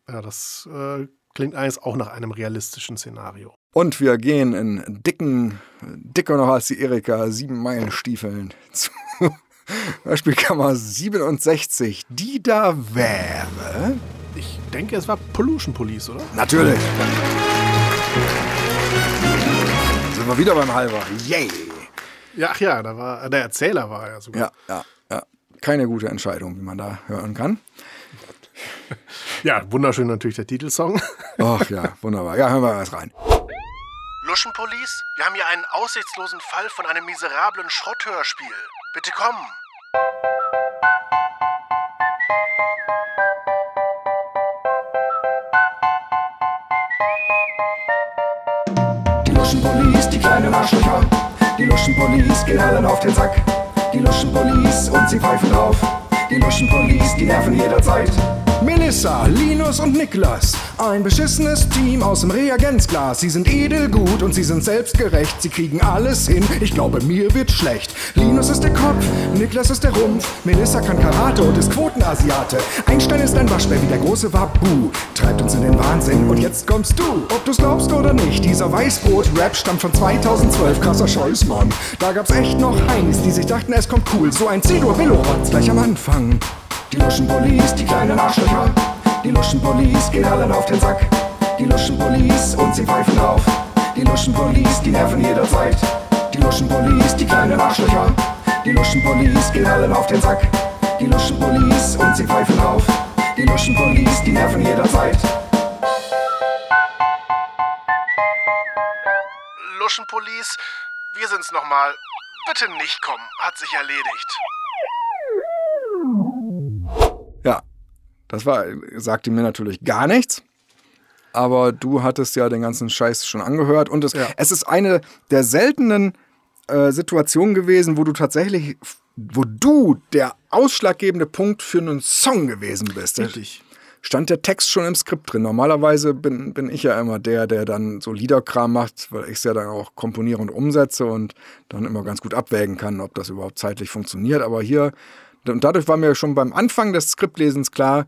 Ja, das äh, klingt eigentlich auch nach einem realistischen Szenario. Und wir gehen in dicken, dicker noch als die Erika, sieben Meilen Stiefeln zu Beispielkammer 67, die da wäre. Ich denke, es war Pollution Police, oder? Natürlich. Sind wir wieder beim Halber. Yay! Ja, ach ja, da war der Erzähler war ja sogar. Ja, ja, ja. Keine gute Entscheidung, wie man da hören kann. Ja, wunderschön natürlich der Titelsong. Ach ja, wunderbar. Ja, hören wir was rein. Luschen Police, wir haben hier einen aussichtslosen Fall von einem miserablen Schrotthörspiel. Bitte kommen. Die Luschen Police, die kleinen Arschlöcher, Die Luschenpolice gehen allen auf den Sack. Die Luschenpolice und sie pfeifen drauf. Die Luschenpolice, die nerven jederzeit. Melissa, Linus und Niklas. Ein beschissenes Team aus dem Reagenzglas. Sie sind edelgut und sie sind selbstgerecht. Sie kriegen alles hin. Ich glaube, mir wird schlecht. Linus ist der Kopf, Niklas ist der Rumpf. Melissa kann Karate und ist Quotenasiate. Einstein ist ein Waschbär wie der große Wabu. Treibt uns in den Wahnsinn und jetzt kommst du. Ob du's glaubst oder nicht, dieser Weißbrot-Rap stammt von 2012. Krasser Scheiß, Mann. Da gab's echt noch Heinis, die sich dachten, es kommt cool. So ein C-Dur-Billo-Rotz gleich am Anfang. Die Luschenpolice, die kleinen Arschlöcher. Die Luschenpolice gehen allen auf den Sack. Die Luschenpolice und sie pfeifen drauf. Die Luschenpolice, die nerven jederzeit. Die Luschenpolice, die kleinen Arschlöcher. Die Luschenpolice gehen allen auf den Sack. Die Luschenpolice und sie pfeifen drauf. Die Luschenpolice, die nerven jederzeit. Luschenpolice, wir sind's nochmal. Bitte nicht kommen, hat sich erledigt. Das war, sagte mir natürlich gar nichts. Aber du hattest ja den ganzen Scheiß schon angehört. Und es, es ist eine der seltenen äh, Situationen gewesen, wo du tatsächlich, wo du der ausschlaggebende Punkt für einen Song gewesen bist. Richtig. Stand der Text schon im Skript drin. Normalerweise bin, bin ich ja immer der, der dann so Liederkram macht, weil ich es ja dann auch komponiere und umsetze und dann immer ganz gut abwägen kann, ob das überhaupt zeitlich funktioniert. Aber hier und dadurch war mir schon beim Anfang des Skriptlesens klar,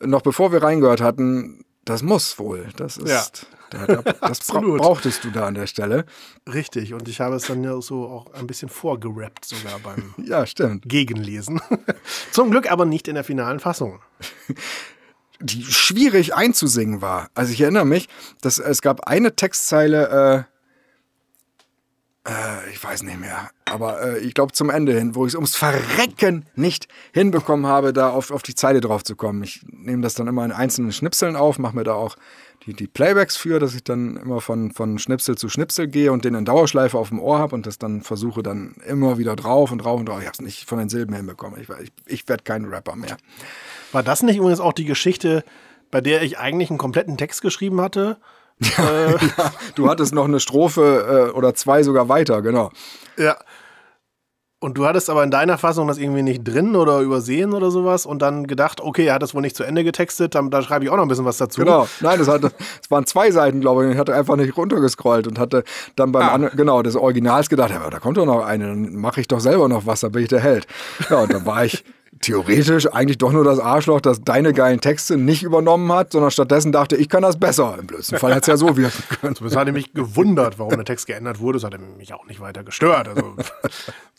noch bevor wir reingehört hatten, das muss wohl. Das ist. Ja. Da, da, das bra brauchtest du da an der Stelle. Richtig, und ich habe es dann ja so auch ein bisschen vorgerappt, sogar beim Ja, stimmt. Gegenlesen. Zum Glück aber nicht in der finalen Fassung. Die schwierig einzusingen war. Also ich erinnere mich, dass es gab eine Textzeile, äh, äh, ich weiß nicht mehr, aber äh, ich glaube zum Ende hin, wo ich es ums Verrecken nicht hinbekommen habe, da auf, auf die Zeile drauf zu kommen. Ich nehme das dann immer in einzelnen Schnipseln auf, mache mir da auch die, die Playbacks für, dass ich dann immer von, von Schnipsel zu Schnipsel gehe und den in Dauerschleife auf dem Ohr habe und das dann versuche dann immer wieder drauf und drauf und drauf. Ich habe es nicht von den Silben hinbekommen. Ich, ich, ich werde kein Rapper mehr. War das nicht übrigens auch die Geschichte, bei der ich eigentlich einen kompletten Text geschrieben hatte? Ja, ja, du hattest noch eine Strophe äh, oder zwei sogar weiter, genau. Ja. Und du hattest aber in deiner Fassung das irgendwie nicht drin oder übersehen oder sowas und dann gedacht, okay, er hat das wohl nicht zu Ende getextet, dann, da schreibe ich auch noch ein bisschen was dazu. Genau, nein, das, hatte, das waren zwei Seiten, glaube ich. Ich hatte einfach nicht runtergescrollt und hatte dann beim Ah. anderen, genau, des Originals gedacht, ja, aber da kommt doch noch eine, dann mache ich doch selber noch was, dann bin ich der Held. Ja, und dann war ich theoretisch eigentlich doch nur das Arschloch, das deine geilen Texte nicht übernommen hat, sondern stattdessen dachte, ich kann das besser. Im blödsten Fall hätte es ja so wirken können. Das hatte mich gewundert, warum der Text geändert wurde. Das hatte mich auch nicht weiter gestört. Also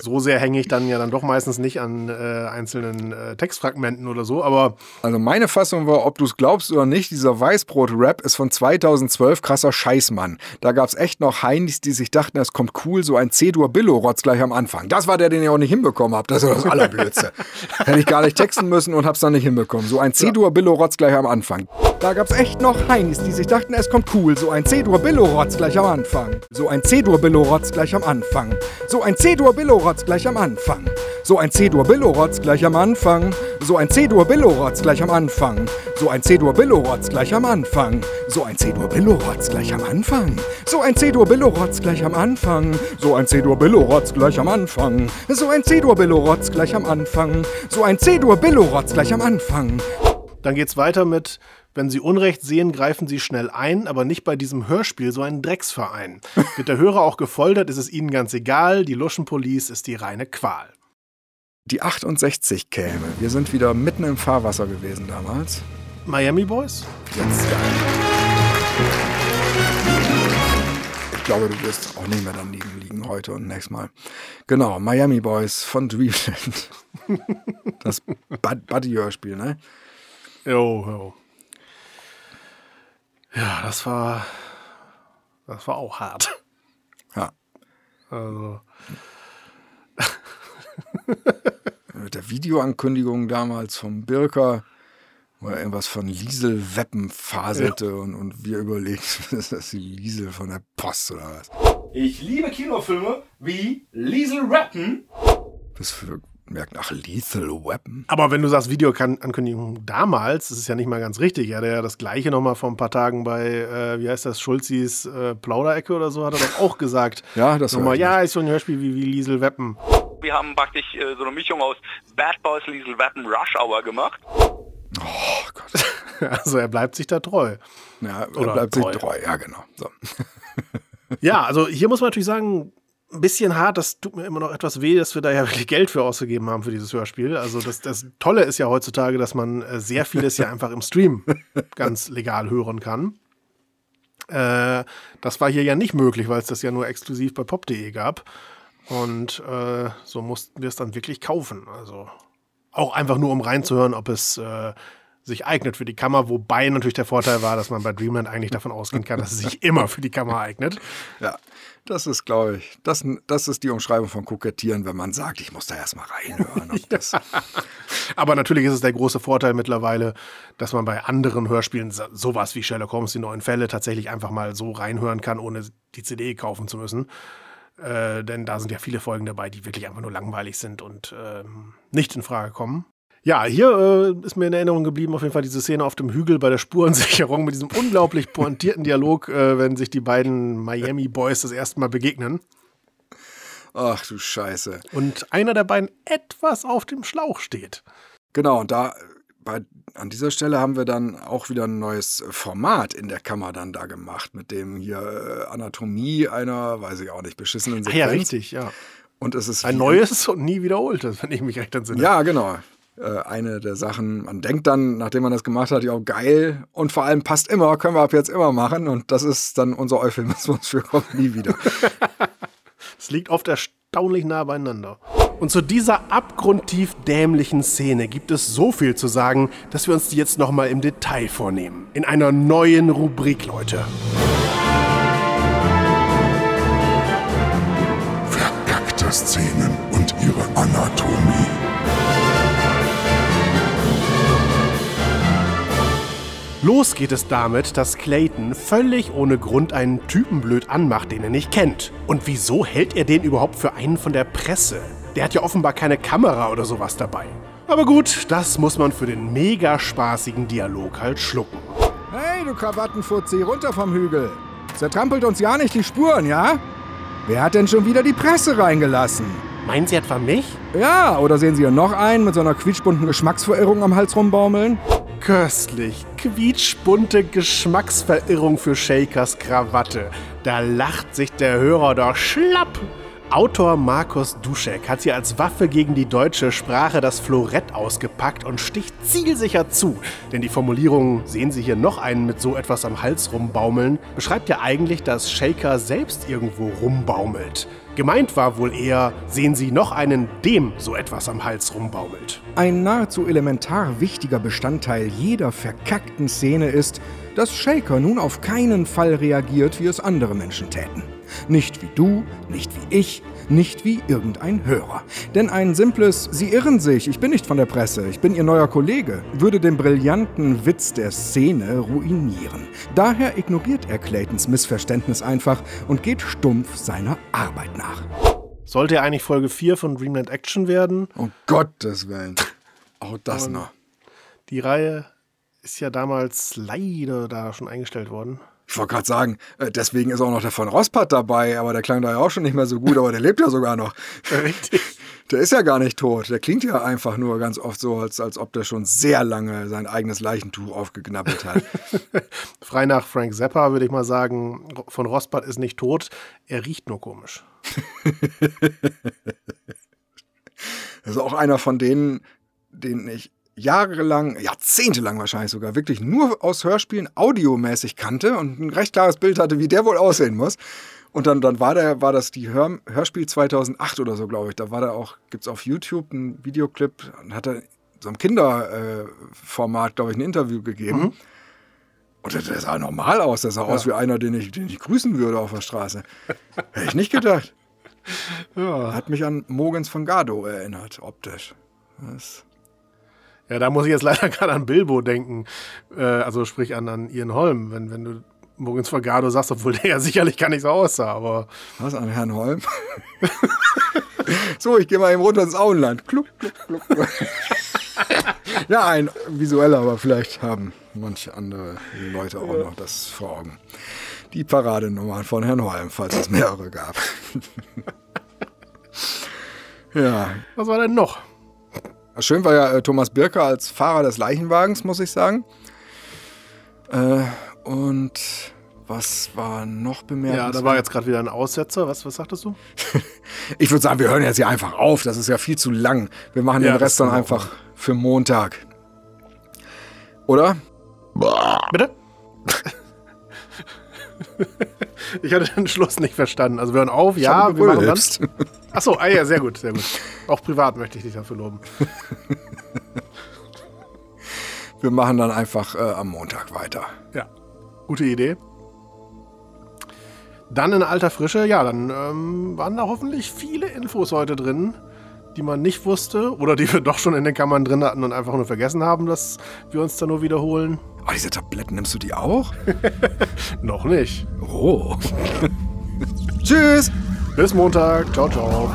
so sehr hänge ich dann ja dann doch meistens nicht an äh, einzelnen äh, Textfragmenten oder so, aber Also meine Fassung war, ob du es glaubst oder nicht, dieser Weißbrot-Rap ist von 2012 krasser Scheißmann. Da gab es echt noch Heinis, die sich dachten, es kommt cool, so ein C-Dur-Billo-Rotz gleich am Anfang. Das war der, den ich auch nicht hinbekommen habe. Das ist das Allerblödste. Hätte ich gar nicht texten müssen und hab's dann nicht hinbekommen. So ein C-Dur-Billo-Rotz gleich am Anfang. Da gab's echt noch Heinis, die sich dachten, es kommt cool, so ein C-Dur-Billo-Rotz gleich am Anfang. So ein C-Dur-Billo-Rotz gleich am Anfang. So ein C-Dur-Billo-Rotz gleich am Anfang. So ein C-Dur-Billo-Rotz gleich am Anfang. So ein C-Dur-Billo-Rotz gleich am Anfang. So ein C-Dur-Billo-Rotz gleich am Anfang. So ein C-Dur-Billo-Rotz gleich am Anfang. So ein C-Dur-Billo-Rotz gleich am Anfang. So ein C-Dur-Billo-Rotz gleich am Anfang. So ein C-Dur-Billo-Rotz gleich am Anfang. So ein C-Dur-Billo-Rotz gleich am Anfang. dann geht's weiter mit wenn Sie Unrecht sehen, greifen Sie schnell ein, aber nicht bei diesem Hörspiel, so ein Drecksverein. Wird der Hörer auch gefoltert, ist es Ihnen ganz egal, die Luschenpolice ist die reine Qual. Die 68 käme. Wir sind wieder mitten im Fahrwasser gewesen damals. Miami Boys? Jetzt. Ich glaube, du wirst auch nicht mehr daneben liegen heute und nächstes Mal. Genau, Miami Boys von Dreamland. Das Bud- Buddy-Hörspiel, ne? Jo, jo. Ja, das war. Das war auch hart. Ja. Also. Mit der Videoankündigung damals vom Birker, wo er irgendwas von Liesel Weppen faselte und, und wir überlegt, ist das die Liesel von der Post oder was? Ich liebe Kinofilme wie Liesel Rappen. Das für, merken, ach, Lethal Weapon. Aber wenn du sagst Videoankündigung damals, das ist ja nicht mal ganz richtig. Er hatte ja das gleiche nochmal vor ein paar Tagen bei, äh, wie heißt das, Schulzis äh, Plauderecke oder so, hat er doch auch gesagt. ja, das nochmal, Ja, ist so ein Hörspiel wie, wie Liesel Weapon. Wir haben praktisch äh, so eine Mischung aus Bad Boys, Liesel Weapon, Rush Hour gemacht. Oh Gott. Also er bleibt sich da treu. Ja, er Oder bleibt treu. sich treu, ja, genau. So. ja, also hier muss man natürlich sagen, ein bisschen hart, das tut mir immer noch etwas weh, dass wir da ja wirklich Geld für ausgegeben haben für dieses Hörspiel. Also das, das Tolle ist ja heutzutage, dass man äh, sehr vieles ja einfach im Stream ganz legal hören kann. Äh, das war hier ja nicht möglich, weil es das ja nur exklusiv bei pop.de gab. Und äh, so mussten wir es dann wirklich kaufen. Also auch einfach nur, um reinzuhören, ob es äh, sich eignet für die Kammer, wobei natürlich der Vorteil war, dass man bei Dreamland eigentlich davon ausgehen kann, dass es sich immer für die Kammer eignet. Ja, das ist, glaube ich, das, das ist die Umschreibung von Kokettieren, wenn man sagt, ich muss da erstmal reinhören. ja. Aber natürlich ist es der große Vorteil mittlerweile, dass man bei anderen Hörspielen sowas wie Sherlock Holmes, die neuen Fälle, tatsächlich einfach mal so reinhören kann, ohne die CD kaufen zu müssen. Äh, denn da sind ja viele Folgen dabei, die wirklich einfach nur langweilig sind und äh, nicht in Frage kommen. Ja, hier äh, ist mir in Erinnerung geblieben auf jeden Fall diese Szene auf dem Hügel bei der Spurensicherung mit diesem unglaublich pointierten Dialog, äh, wenn sich die beiden Miami Boys das erste Mal begegnen. Ach du Scheiße. Und einer der beiden etwas auf dem Schlauch steht. Genau, und da bei, an dieser Stelle haben wir dann auch wieder ein neues Format in der Kammer dann da gemacht, mit dem hier äh, Anatomie einer, weiß ich auch nicht, beschissenen Sequenz. Ah, ja, richtig, ja. Und es ist ein neues und nie wiederholtes, wenn ich mich recht entsinne. Ja, genau. Äh, eine der Sachen, man denkt dann, nachdem man das gemacht hat, ja, geil und vor allem passt immer, können wir ab jetzt immer machen und das ist dann unser Euphemismus für kommt nie wieder. Es liegt oft erstaunlich nah beieinander. Und zu dieser abgrundtief dämlichen Szene gibt es so viel zu sagen, dass wir uns die jetzt nochmal im Detail vornehmen. In einer neuen Rubrik, Leute. Verkackte Szenen und ihre Anatomie. Los geht es damit, dass Clayton völlig ohne Grund einen Typen blöd anmacht, den er nicht kennt. Und wieso hält er den überhaupt für einen von der Presse? Der hat ja offenbar keine Kamera oder sowas dabei. Aber gut, das muss man für den mega spaßigen Dialog halt schlucken. Hey, du Krawattenfutzi, runter vom Hügel. Zertrampelt uns ja nicht die Spuren, ja? Wer hat denn schon wieder die Presse reingelassen? Meinen Sie etwa mich? Ja, oder sehen Sie hier noch einen mit so einer quietschbunten Geschmacksverirrung am Hals rumbaumeln? Köstlich. Quietschbunte Geschmacksverirrung für Shakers Krawatte. Da lacht sich der Hörer doch schlapp. Autor Markus Duschek hat hier als Waffe gegen die deutsche Sprache das Florett ausgepackt und sticht zielsicher zu. Denn die Formulierung, sehen Sie hier noch einen mit so etwas am Hals rumbaumeln, beschreibt ja eigentlich, dass Shaker selbst irgendwo rumbaumelt. Gemeint war wohl eher, sehen Sie noch einen, dem so etwas am Hals rumbaumelt. Ein nahezu elementar wichtiger Bestandteil jeder verkackten Szene ist, dass Shaker nun auf keinen Fall reagiert, wie es andere Menschen täten. Nicht wie du, nicht wie ich, nicht wie irgendein Hörer. Denn ein simples Sie irren sich, ich bin nicht von der Presse, ich bin Ihr neuer Kollege, würde den brillanten Witz der Szene ruinieren. Daher ignoriert er Claytons Missverständnis einfach und geht stumpf seiner Arbeit nach. Sollte er eigentlich Folge 4 von Dreamland Action werden? Um Gottes Willen. Auch das Und noch. Die Reihe ist ja damals leider da schon eingestellt worden. Ich wollte gerade sagen, äh, deswegen ist auch noch der von Rospat dabei, aber der klang da ja auch schon nicht mehr so gut, aber der lebt ja sogar noch. Richtig. Der ist ja gar nicht tot. Der klingt ja einfach nur ganz oft so, als, als ob der schon sehr lange sein eigenes Leichentuch aufgeknappelt hat. Frei nach Frank Zappa würde ich mal sagen, von Rospat ist nicht tot, er riecht nur komisch. das ist auch einer von denen, den ich jahrelang, jahrzehntelang wahrscheinlich sogar, wirklich nur aus Hörspielen audiomäßig kannte und ein recht klares Bild hatte, wie der wohl aussehen muss. Und dann, dann war, der, war das die Hör, Hörspiel 2008 oder so, glaube ich. Da war da auch, gibt es auf YouTube einen Videoclip und hat er so einem Kinderformat, äh, glaube ich, ein Interview gegeben. Mhm. Und der, der, sah normal aus. Der sah ja. aus wie einer, den ich, den ich grüßen würde auf der Straße. Hätte ich nicht gedacht. ja. Hat mich an Mogens von Gardo erinnert, optisch. Das ja, da muss ich jetzt leider gerade an Bilbo denken. Äh, also sprich an, an Ian Holm, wenn, wenn du Morgens Vergado sagst, obwohl der ja sicherlich gar nicht so aussah, aber. Was, an Herrn Holm? So, ich gehe mal eben runter ins Auenland. Kluck, kluck, kluck. kluck. ja, ein visueller, aber vielleicht haben manche andere Leute auch noch das vor Augen. Die Paradenummern von Herrn Holm, falls es mehrere gab. ja. Was war denn noch? Schön war ja äh, Thomas Birker als Fahrer des Leichenwagens, muss ich sagen. Äh, und was war noch bemerkenswert? Ja, da war jetzt gerade wieder ein Aussetzer. Was, was sagtest du? ich würde sagen, wir hören jetzt hier einfach auf. Das ist ja viel zu lang. Wir machen ja, den Rest dann einfach machen. für Montag. Oder? Bitte? ich hatte den Schluss nicht verstanden. Also wir hören auf, ja, wir machen dann. Achso, ah ja, sehr gut, sehr gut. Auch privat möchte ich dich dafür loben. wir machen dann einfach äh, am Montag weiter. Ja, gute Idee. Dann in alter Frische, ja, dann ähm, waren da hoffentlich viele Infos heute drin, die man nicht wusste oder die wir doch schon in den Kammern drin hatten und einfach nur vergessen haben, dass wir uns da nur wiederholen. Oh, diese Tabletten nimmst du die auch? Noch nicht. Oh. Tschüss. Bis Montag. Ciao, ciao.